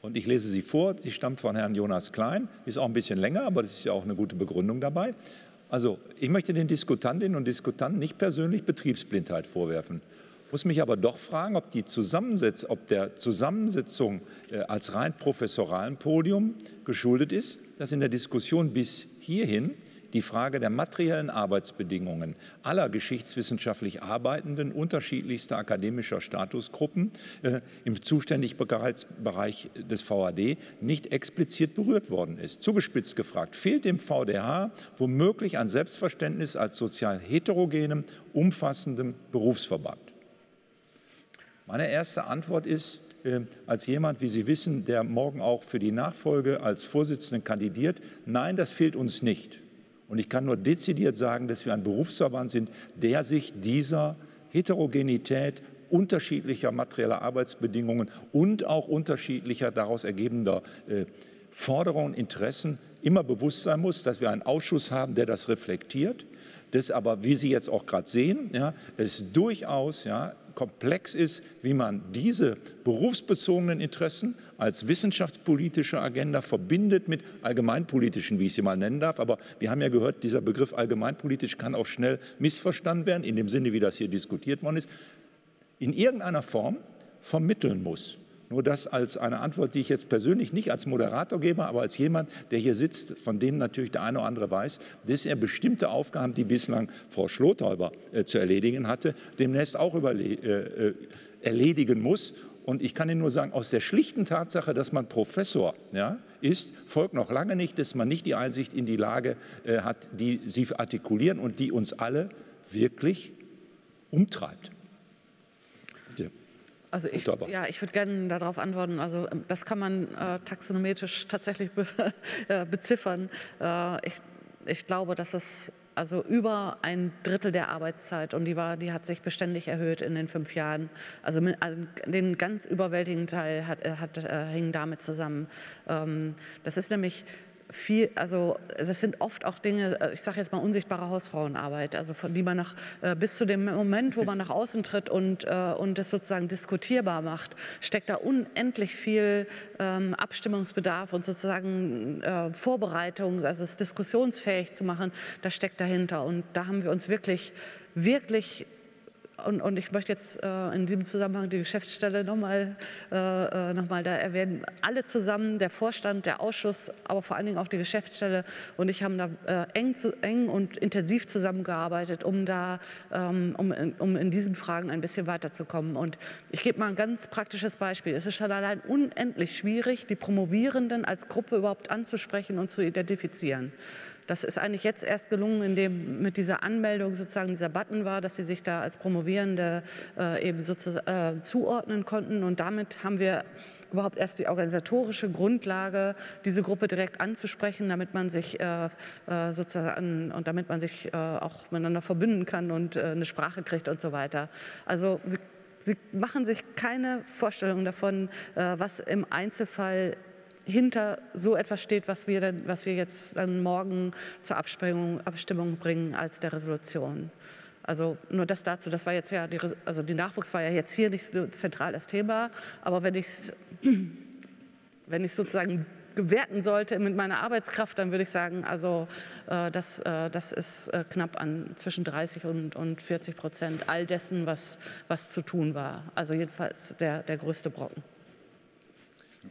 Und ich lese sie vor. Sie stammt von Herrn Jonas Klein, ist auch ein bisschen länger, aber das ist ja auch eine gute Begründung dabei. Also, ich möchte den Diskutantinnen und Diskutanten nicht persönlich Betriebsblindheit vorwerfen muss mich aber doch fragen, ob, die Zusammensetz ob der Zusammensetzung äh, als rein professoralen Podium geschuldet ist, dass in der Diskussion bis hierhin die Frage der materiellen Arbeitsbedingungen aller geschichtswissenschaftlich Arbeitenden unterschiedlichster akademischer Statusgruppen äh, im Zuständigkeitsbereich des VAD nicht explizit berührt worden ist. Zugespitzt gefragt, fehlt dem VDH womöglich ein Selbstverständnis als sozial heterogenem, umfassendem Berufsverband? Meine erste Antwort ist, äh, als jemand, wie Sie wissen, der morgen auch für die Nachfolge als Vorsitzenden kandidiert, nein, das fehlt uns nicht. Und ich kann nur dezidiert sagen, dass wir ein Berufsverband sind, der sich dieser Heterogenität unterschiedlicher materieller Arbeitsbedingungen und auch unterschiedlicher daraus ergebender äh, Forderungen, Interessen immer bewusst sein muss, dass wir einen Ausschuss haben, der das reflektiert, das aber, wie Sie jetzt auch gerade sehen, ja, es durchaus ja, komplex ist, wie man diese berufsbezogenen Interessen als wissenschaftspolitische Agenda verbindet mit allgemeinpolitischen, wie ich sie mal nennen darf. Aber wir haben ja gehört, dieser Begriff allgemeinpolitisch kann auch schnell missverstanden werden, in dem Sinne, wie das hier diskutiert worden ist, in irgendeiner Form vermitteln muss. Nur das als eine Antwort, die ich jetzt persönlich nicht als Moderator gebe, aber als jemand, der hier sitzt, von dem natürlich der eine oder andere weiß, dass er bestimmte Aufgaben, die bislang Frau Schlothäuber äh, zu erledigen hatte, demnächst auch äh, äh, erledigen muss. Und ich kann Ihnen nur sagen, aus der schlichten Tatsache, dass man Professor ja, ist, folgt noch lange nicht, dass man nicht die Einsicht in die Lage äh, hat, die Sie artikulieren und die uns alle wirklich umtreibt. Also ich, ja, ich würde gerne darauf antworten. Also ähm, das kann man äh, taxonometrisch tatsächlich be [laughs] äh, beziffern. Äh, ich, ich glaube, dass es also über ein Drittel der Arbeitszeit und die war, die hat sich beständig erhöht in den fünf Jahren. Also, also den ganz überwältigenden Teil hat, äh, hat äh, hing damit zusammen. Ähm, das ist nämlich viel, also es sind oft auch Dinge, äh, ich sage jetzt mal unsichtbare Hausfrauenarbeit, also von die man nach, äh, bis zu dem Moment, wo man nach außen tritt und, äh, und das sozusagen diskutierbar macht, steckt da unendlich viel ähm, Abstimmungsbedarf und sozusagen äh, Vorbereitung, also es diskussionsfähig zu machen, das steckt dahinter. Und da haben wir uns wirklich, wirklich und, und, ich möchte jetzt äh, in diesem Zusammenhang die Geschäftsstelle nochmal äh, äh, noch da erwähnen. Alle zusammen, der Vorstand, der Ausschuss, aber vor allen Dingen auch die Geschäftsstelle und ich haben da äh, eng, zu, eng und intensiv zusammengearbeitet, um da, ähm, um, um in diesen Fragen ein bisschen weiterzukommen. Und ich gebe mal ein ganz praktisches Beispiel. Es ist schon allein unendlich schwierig, die Promovierenden als Gruppe überhaupt anzusprechen und zu identifizieren. Das ist eigentlich jetzt erst gelungen, indem mit dieser Anmeldung sozusagen dieser Button war, dass sie sich da als Promovierende äh, eben sozusagen äh, zuordnen konnten. Und damit haben wir überhaupt erst die organisatorische Grundlage, diese Gruppe direkt anzusprechen, damit man sich äh, äh sozusagen und damit man sich äh, auch miteinander verbünden kann und äh, eine Sprache kriegt und so weiter. Also sie, sie machen sich keine Vorstellung davon, was im Einzelfall hinter so etwas steht, was wir, dann, was wir jetzt dann morgen zur Abstimmung, Abstimmung bringen als der Resolution. Also nur das dazu, das war jetzt ja, die, also die Nachwuchs war ja jetzt hier nicht so zentral das Thema, aber wenn ich es [clears throat] wenn sozusagen gewerten sollte mit meiner Arbeitskraft, dann würde ich sagen, also äh, das, äh, das ist äh, knapp an zwischen 30 und, und 40 Prozent all dessen, was, was zu tun war. Also jedenfalls der, der größte Brocken.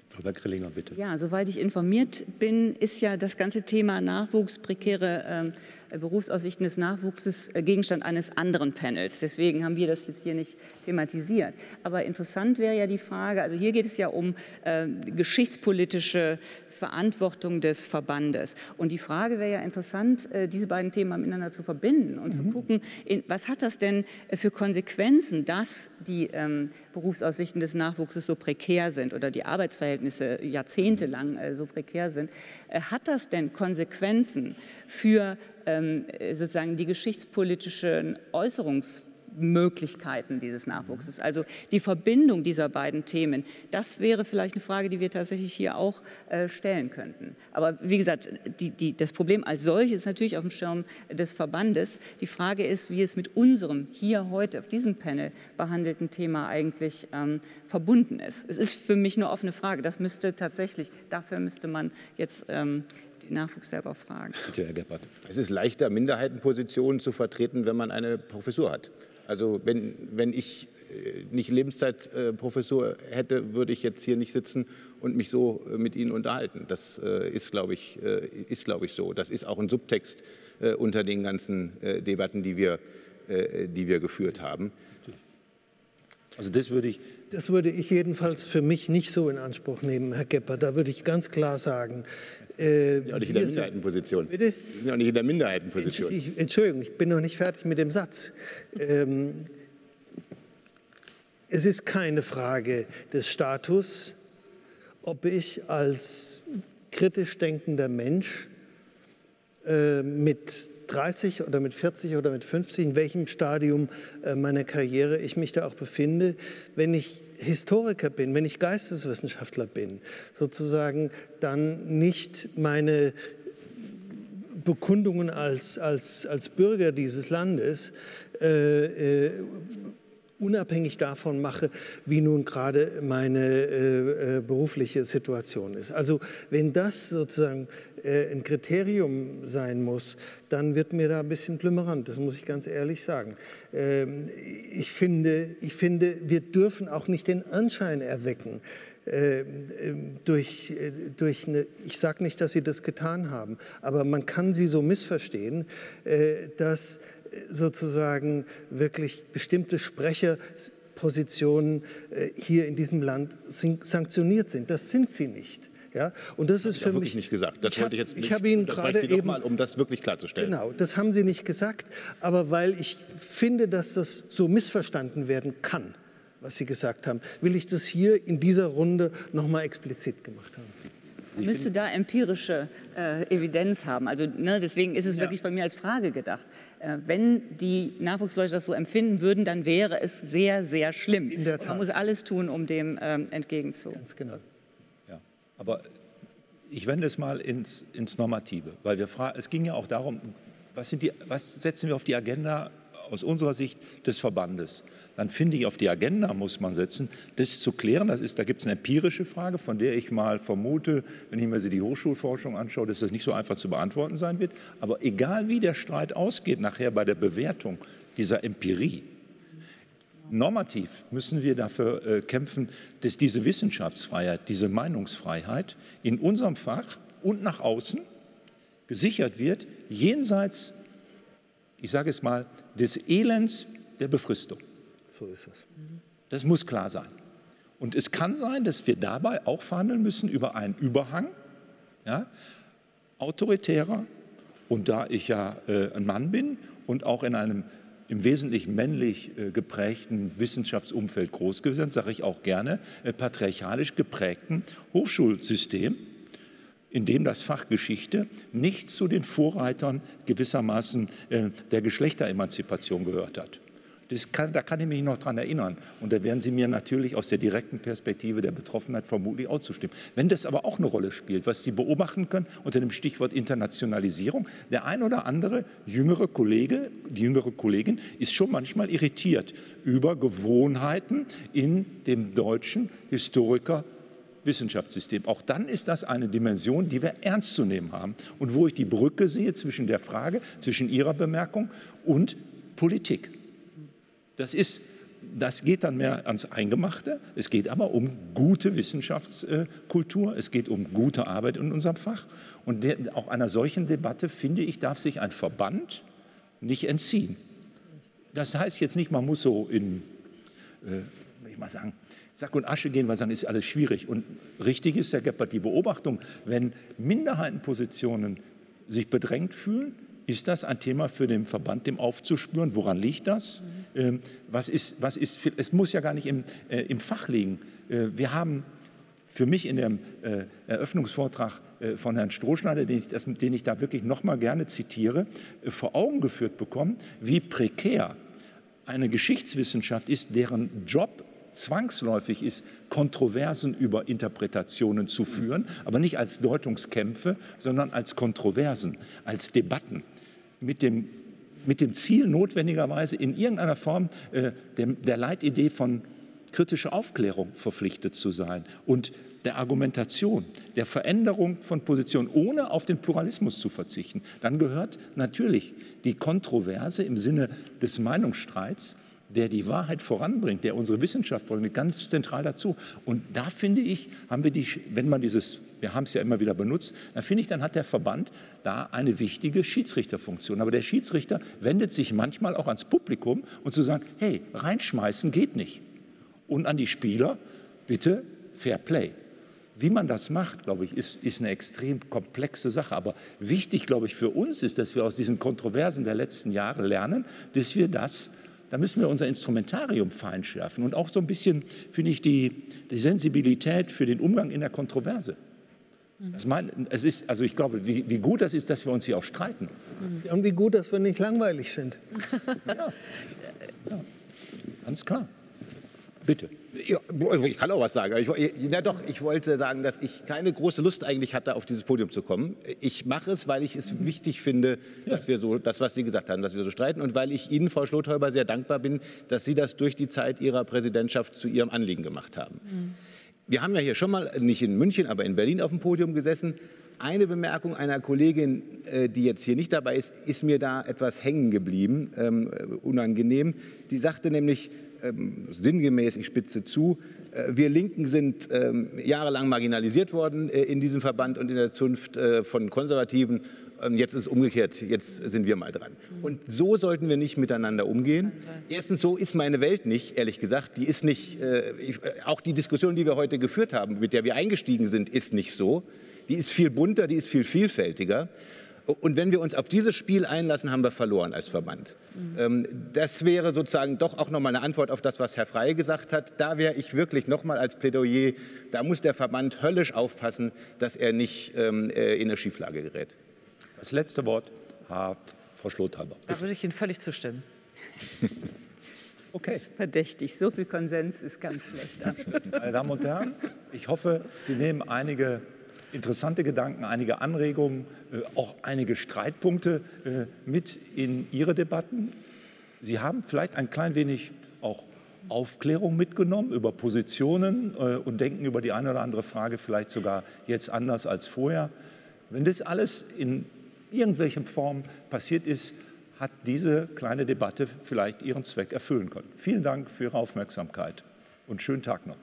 Frau Grillinger, bitte. Ja, soweit ich informiert bin, ist ja das ganze Thema Nachwuchs, prekäre äh, Berufsaussichten des Nachwuchses äh, Gegenstand eines anderen Panels. Deswegen haben wir das jetzt hier nicht thematisiert. Aber interessant wäre ja die Frage, also hier geht es ja um äh, geschichtspolitische Verantwortung des Verbandes. Und die Frage wäre ja interessant, äh, diese beiden Themen miteinander zu verbinden und mhm. zu gucken, was hat das denn äh, für Konsequenzen, dass die ähm, Berufsaussichten des Nachwuchses so prekär sind oder die Arbeitsverhältnisse jahrzehntelang äh, so prekär sind. Hat das denn Konsequenzen für ähm, sozusagen die geschichtspolitischen Äußerungs Möglichkeiten dieses Nachwuchses. Also die Verbindung dieser beiden Themen, das wäre vielleicht eine Frage, die wir tatsächlich hier auch äh, stellen könnten. Aber wie gesagt, die, die, das Problem als solches ist natürlich auf dem Schirm des Verbandes. Die Frage ist, wie es mit unserem hier heute auf diesem Panel behandelten Thema eigentlich ähm, verbunden ist. Es ist für mich eine offene Frage. Das müsste tatsächlich, dafür müsste man jetzt ähm, den Nachwuchs selber fragen. Bitte, Herr Gebhardt. Es ist leichter, Minderheitenpositionen zu vertreten, wenn man eine Professur hat. Also wenn, wenn ich äh, nicht Lebenszeitprofessor hätte, würde ich jetzt hier nicht sitzen und mich so äh, mit Ihnen unterhalten. Das äh, ist, glaube ich, ist, glaube ich, so. Das ist auch ein Subtext unter den ganzen Debatten, die wir, die wir geführt haben. Also das würde ich. Das würde ich jedenfalls für mich nicht so in Anspruch nehmen, Herr Gepper. Da würde ich ganz klar sagen. Äh, ja, nicht in der Minderheitenposition. Bitte? Wir sind auch nicht in der Minderheitenposition. Ich, Entschuldigung, ich bin noch nicht fertig mit dem Satz. Ähm, es ist keine Frage des Status, ob ich als kritisch denkender Mensch äh, mit 30 oder mit 40 oder mit 50, in welchem Stadium äh, meiner Karriere ich mich da auch befinde, wenn ich Historiker bin, wenn ich Geisteswissenschaftler bin, sozusagen dann nicht meine Bekundungen als, als, als Bürger dieses Landes äh, äh, unabhängig davon mache, wie nun gerade meine äh, äh, berufliche Situation ist. Also wenn das sozusagen äh, ein Kriterium sein muss, dann wird mir da ein bisschen plümmerant, das muss ich ganz ehrlich sagen. Ähm, ich, finde, ich finde, wir dürfen auch nicht den Anschein erwecken, äh, durch, äh, durch eine, ich sage nicht, dass sie das getan haben, aber man kann sie so missverstehen, äh, dass sozusagen wirklich bestimmte Sprecherpositionen äh, hier in diesem Land sanktioniert sind. Das sind sie nicht. Ja, und das, das ist für mich nicht gesagt. Das ich wollte ich jetzt nicht. Ich habe Ihnen gerade eben mal, um das wirklich klarzustellen. Genau, das haben Sie nicht gesagt, aber weil ich finde, dass das so missverstanden werden kann. was Sie gesagt haben. Will ich das hier in dieser Runde nochmal explizit gemacht haben? Man müsste da empirische äh, Evidenz haben. Also ne, deswegen ist es ja. wirklich von mir als Frage gedacht. Äh, wenn die Nachwuchsleute das so empfinden würden, dann wäre es sehr, sehr schlimm. In der Tat. Man muss alles tun, um dem ähm, entgegenzugehen. Ganz genau. Ja, aber ich wende es mal ins, ins Normative, weil wir fragen, es ging ja auch darum, was, die, was setzen wir auf die Agenda aus unserer Sicht des Verbandes? Dann finde ich, auf die Agenda muss man setzen, das zu klären. Das ist, da gibt es eine empirische Frage, von der ich mal vermute, wenn ich mir die Hochschulforschung anschaue, dass das nicht so einfach zu beantworten sein wird. Aber egal wie der Streit ausgeht, nachher bei der Bewertung dieser Empirie, normativ müssen wir dafür äh, kämpfen, dass diese Wissenschaftsfreiheit, diese Meinungsfreiheit in unserem Fach und nach außen gesichert wird, jenseits, ich sage es mal, des Elends der Befristung. So ist es. Das muss klar sein. Und es kann sein, dass wir dabei auch verhandeln müssen über einen Überhang, ja, autoritärer. Und da ich ja äh, ein Mann bin und auch in einem im Wesentlichen männlich äh, geprägten Wissenschaftsumfeld groß gewesen, sage ich auch gerne, äh, patriarchalisch geprägten Hochschulsystem, in dem das Fach Geschichte nicht zu den Vorreitern gewissermaßen äh, der Geschlechteremanzipation gehört hat. Kann, da kann ich mich noch dran erinnern. Und da werden Sie mir natürlich aus der direkten Perspektive der Betroffenheit vermutlich auch zustimmen. Wenn das aber auch eine Rolle spielt, was Sie beobachten können unter dem Stichwort Internationalisierung, der ein oder andere jüngere Kollege, die jüngere Kollegin ist schon manchmal irritiert über Gewohnheiten in dem deutschen Historiker Wissenschaftssystem. Auch dann ist das eine Dimension, die wir ernst zu nehmen haben und wo ich die Brücke sehe zwischen der Frage, zwischen Ihrer Bemerkung und Politik. Das ist das geht dann mehr ans Eingemachte. Es geht aber um gute Wissenschaftskultur. Es geht um gute Arbeit in unserem Fach. Und der, auch einer solchen Debatte, finde ich, darf sich ein Verband nicht entziehen. Das heißt jetzt nicht, man muss so in, äh, ich mal sagen, Sack und Asche gehen, weil sagen, ist alles schwierig. Und richtig ist, Herr Geppert, die Beobachtung, wenn Minderheitenpositionen sich bedrängt fühlen, ist das ein Thema für den Verband, dem aufzuspüren? Woran liegt das? Mhm. Ähm, was ist, was ist, es muss ja gar nicht im, äh, im Fach liegen. Äh, wir haben für mich in dem äh, Eröffnungsvortrag äh, von Herrn Strohschneider, den ich, das, den ich da wirklich noch mal gerne zitiere, äh, vor Augen geführt bekommen, wie prekär eine Geschichtswissenschaft ist, deren Job zwangsläufig ist, Kontroversen über Interpretationen zu führen, aber nicht als Deutungskämpfe, sondern als Kontroversen, als Debatten mit dem, mit dem Ziel notwendigerweise in irgendeiner Form äh, der, der Leitidee von kritischer Aufklärung verpflichtet zu sein und der Argumentation, der Veränderung von Positionen, ohne auf den Pluralismus zu verzichten. Dann gehört natürlich die Kontroverse im Sinne des Meinungsstreits, der die Wahrheit voranbringt, der unsere Wissenschaft voranbringt, ganz zentral dazu. Und da finde ich, haben wir die, wenn man dieses wir haben es ja immer wieder benutzt, dann finde ich, dann hat der Verband da eine wichtige Schiedsrichterfunktion. Aber der Schiedsrichter wendet sich manchmal auch ans Publikum und zu sagen, hey, reinschmeißen geht nicht. Und an die Spieler, bitte Fair Play. Wie man das macht, glaube ich, ist, ist eine extrem komplexe Sache. Aber wichtig, glaube ich, für uns ist, dass wir aus diesen Kontroversen der letzten Jahre lernen, dass wir das da müssen wir unser Instrumentarium feinschärfen und auch so ein bisschen, finde ich, die, die Sensibilität für den Umgang in der Kontroverse. Das mein, es ist, also ich glaube, wie, wie, gut das ist, dass wir uns hier auch streiten. Und wie gut, dass wir nicht langweilig sind. ja. ja. Ganz klar. Bitte. Ja, ich kann auch was sagen. Ich, na doch, ich wollte sagen, dass ich keine große Lust eigentlich hatte, auf dieses Podium zu kommen. Ich mache es, weil ich es wichtig finde, ja. dass wir so, das, was Sie gesagt haben, dass wir so streiten und weil ich Ihnen, Frau Schlothäuber, sehr dankbar bin, dass Sie das durch die Zeit Ihrer Präsidentschaft zu Ihrem Anliegen gemacht haben. Mhm. Wir haben ja hier schon mal, nicht in München, aber in Berlin auf dem Podium gesessen. Eine Bemerkung einer Kollegin, äh, die jetzt hier nicht dabei ist, ist mir da etwas hängen geblieben, ähm, äh, unangenehm. Die sagte nämlich ähm, sinngemäß, ich spitze zu, äh, wir Linken sind ähm, jahrelang marginalisiert worden äh, in diesem Verband und in der Zunft äh, von Konservativen ähm, jetzt ist es umgekehrt, jetzt sind wir mal dran. Und so sollten wir nicht miteinander umgehen. Erstens, so ist meine Welt nicht, ehrlich gesagt. Die ist nicht, äh, ich, äh, auch die Diskussion, die wir heute geführt haben, mit der wir eingestiegen sind, ist nicht so. Die ist viel bunter, die ist viel vielfältiger. Und wenn wir uns auf dieses Spiel einlassen, haben wir verloren als Verband. Mhm. Das wäre sozusagen doch auch nochmal eine Antwort auf das, was Herr Frey gesagt hat. Da wäre ich wirklich nochmal als Plädoyer, da muss der Verband höllisch aufpassen, dass er nicht ähm, äh, in eine Schieflage gerät. Das letzte Wort hat Frau Schlothalber. Da würde ich Ihnen völlig zustimmen. [laughs] Okay. Das ist verdächtig. So viel Konsens ist ganz schlecht. Meine Damen und Herren, ich hoffe, Sie nehmen einige interessante Gedanken, einige Anregungen, äh, auch einige Streitpunkte äh, mit in Ihre Debatten. Sie haben vielleicht ein klein wenig auch Aufklärung mitgenommen über Positionen äh, und denken über die eine oder andere Frage vielleicht sogar jetzt anders als vorher. Wenn das alles in irgendwelchen Form passiert ist, hat diese kleine Debatte vielleicht ihren Zweck erfüllen können. Vielen Dank für Ihre Aufmerksamkeit und schönen Tag noch.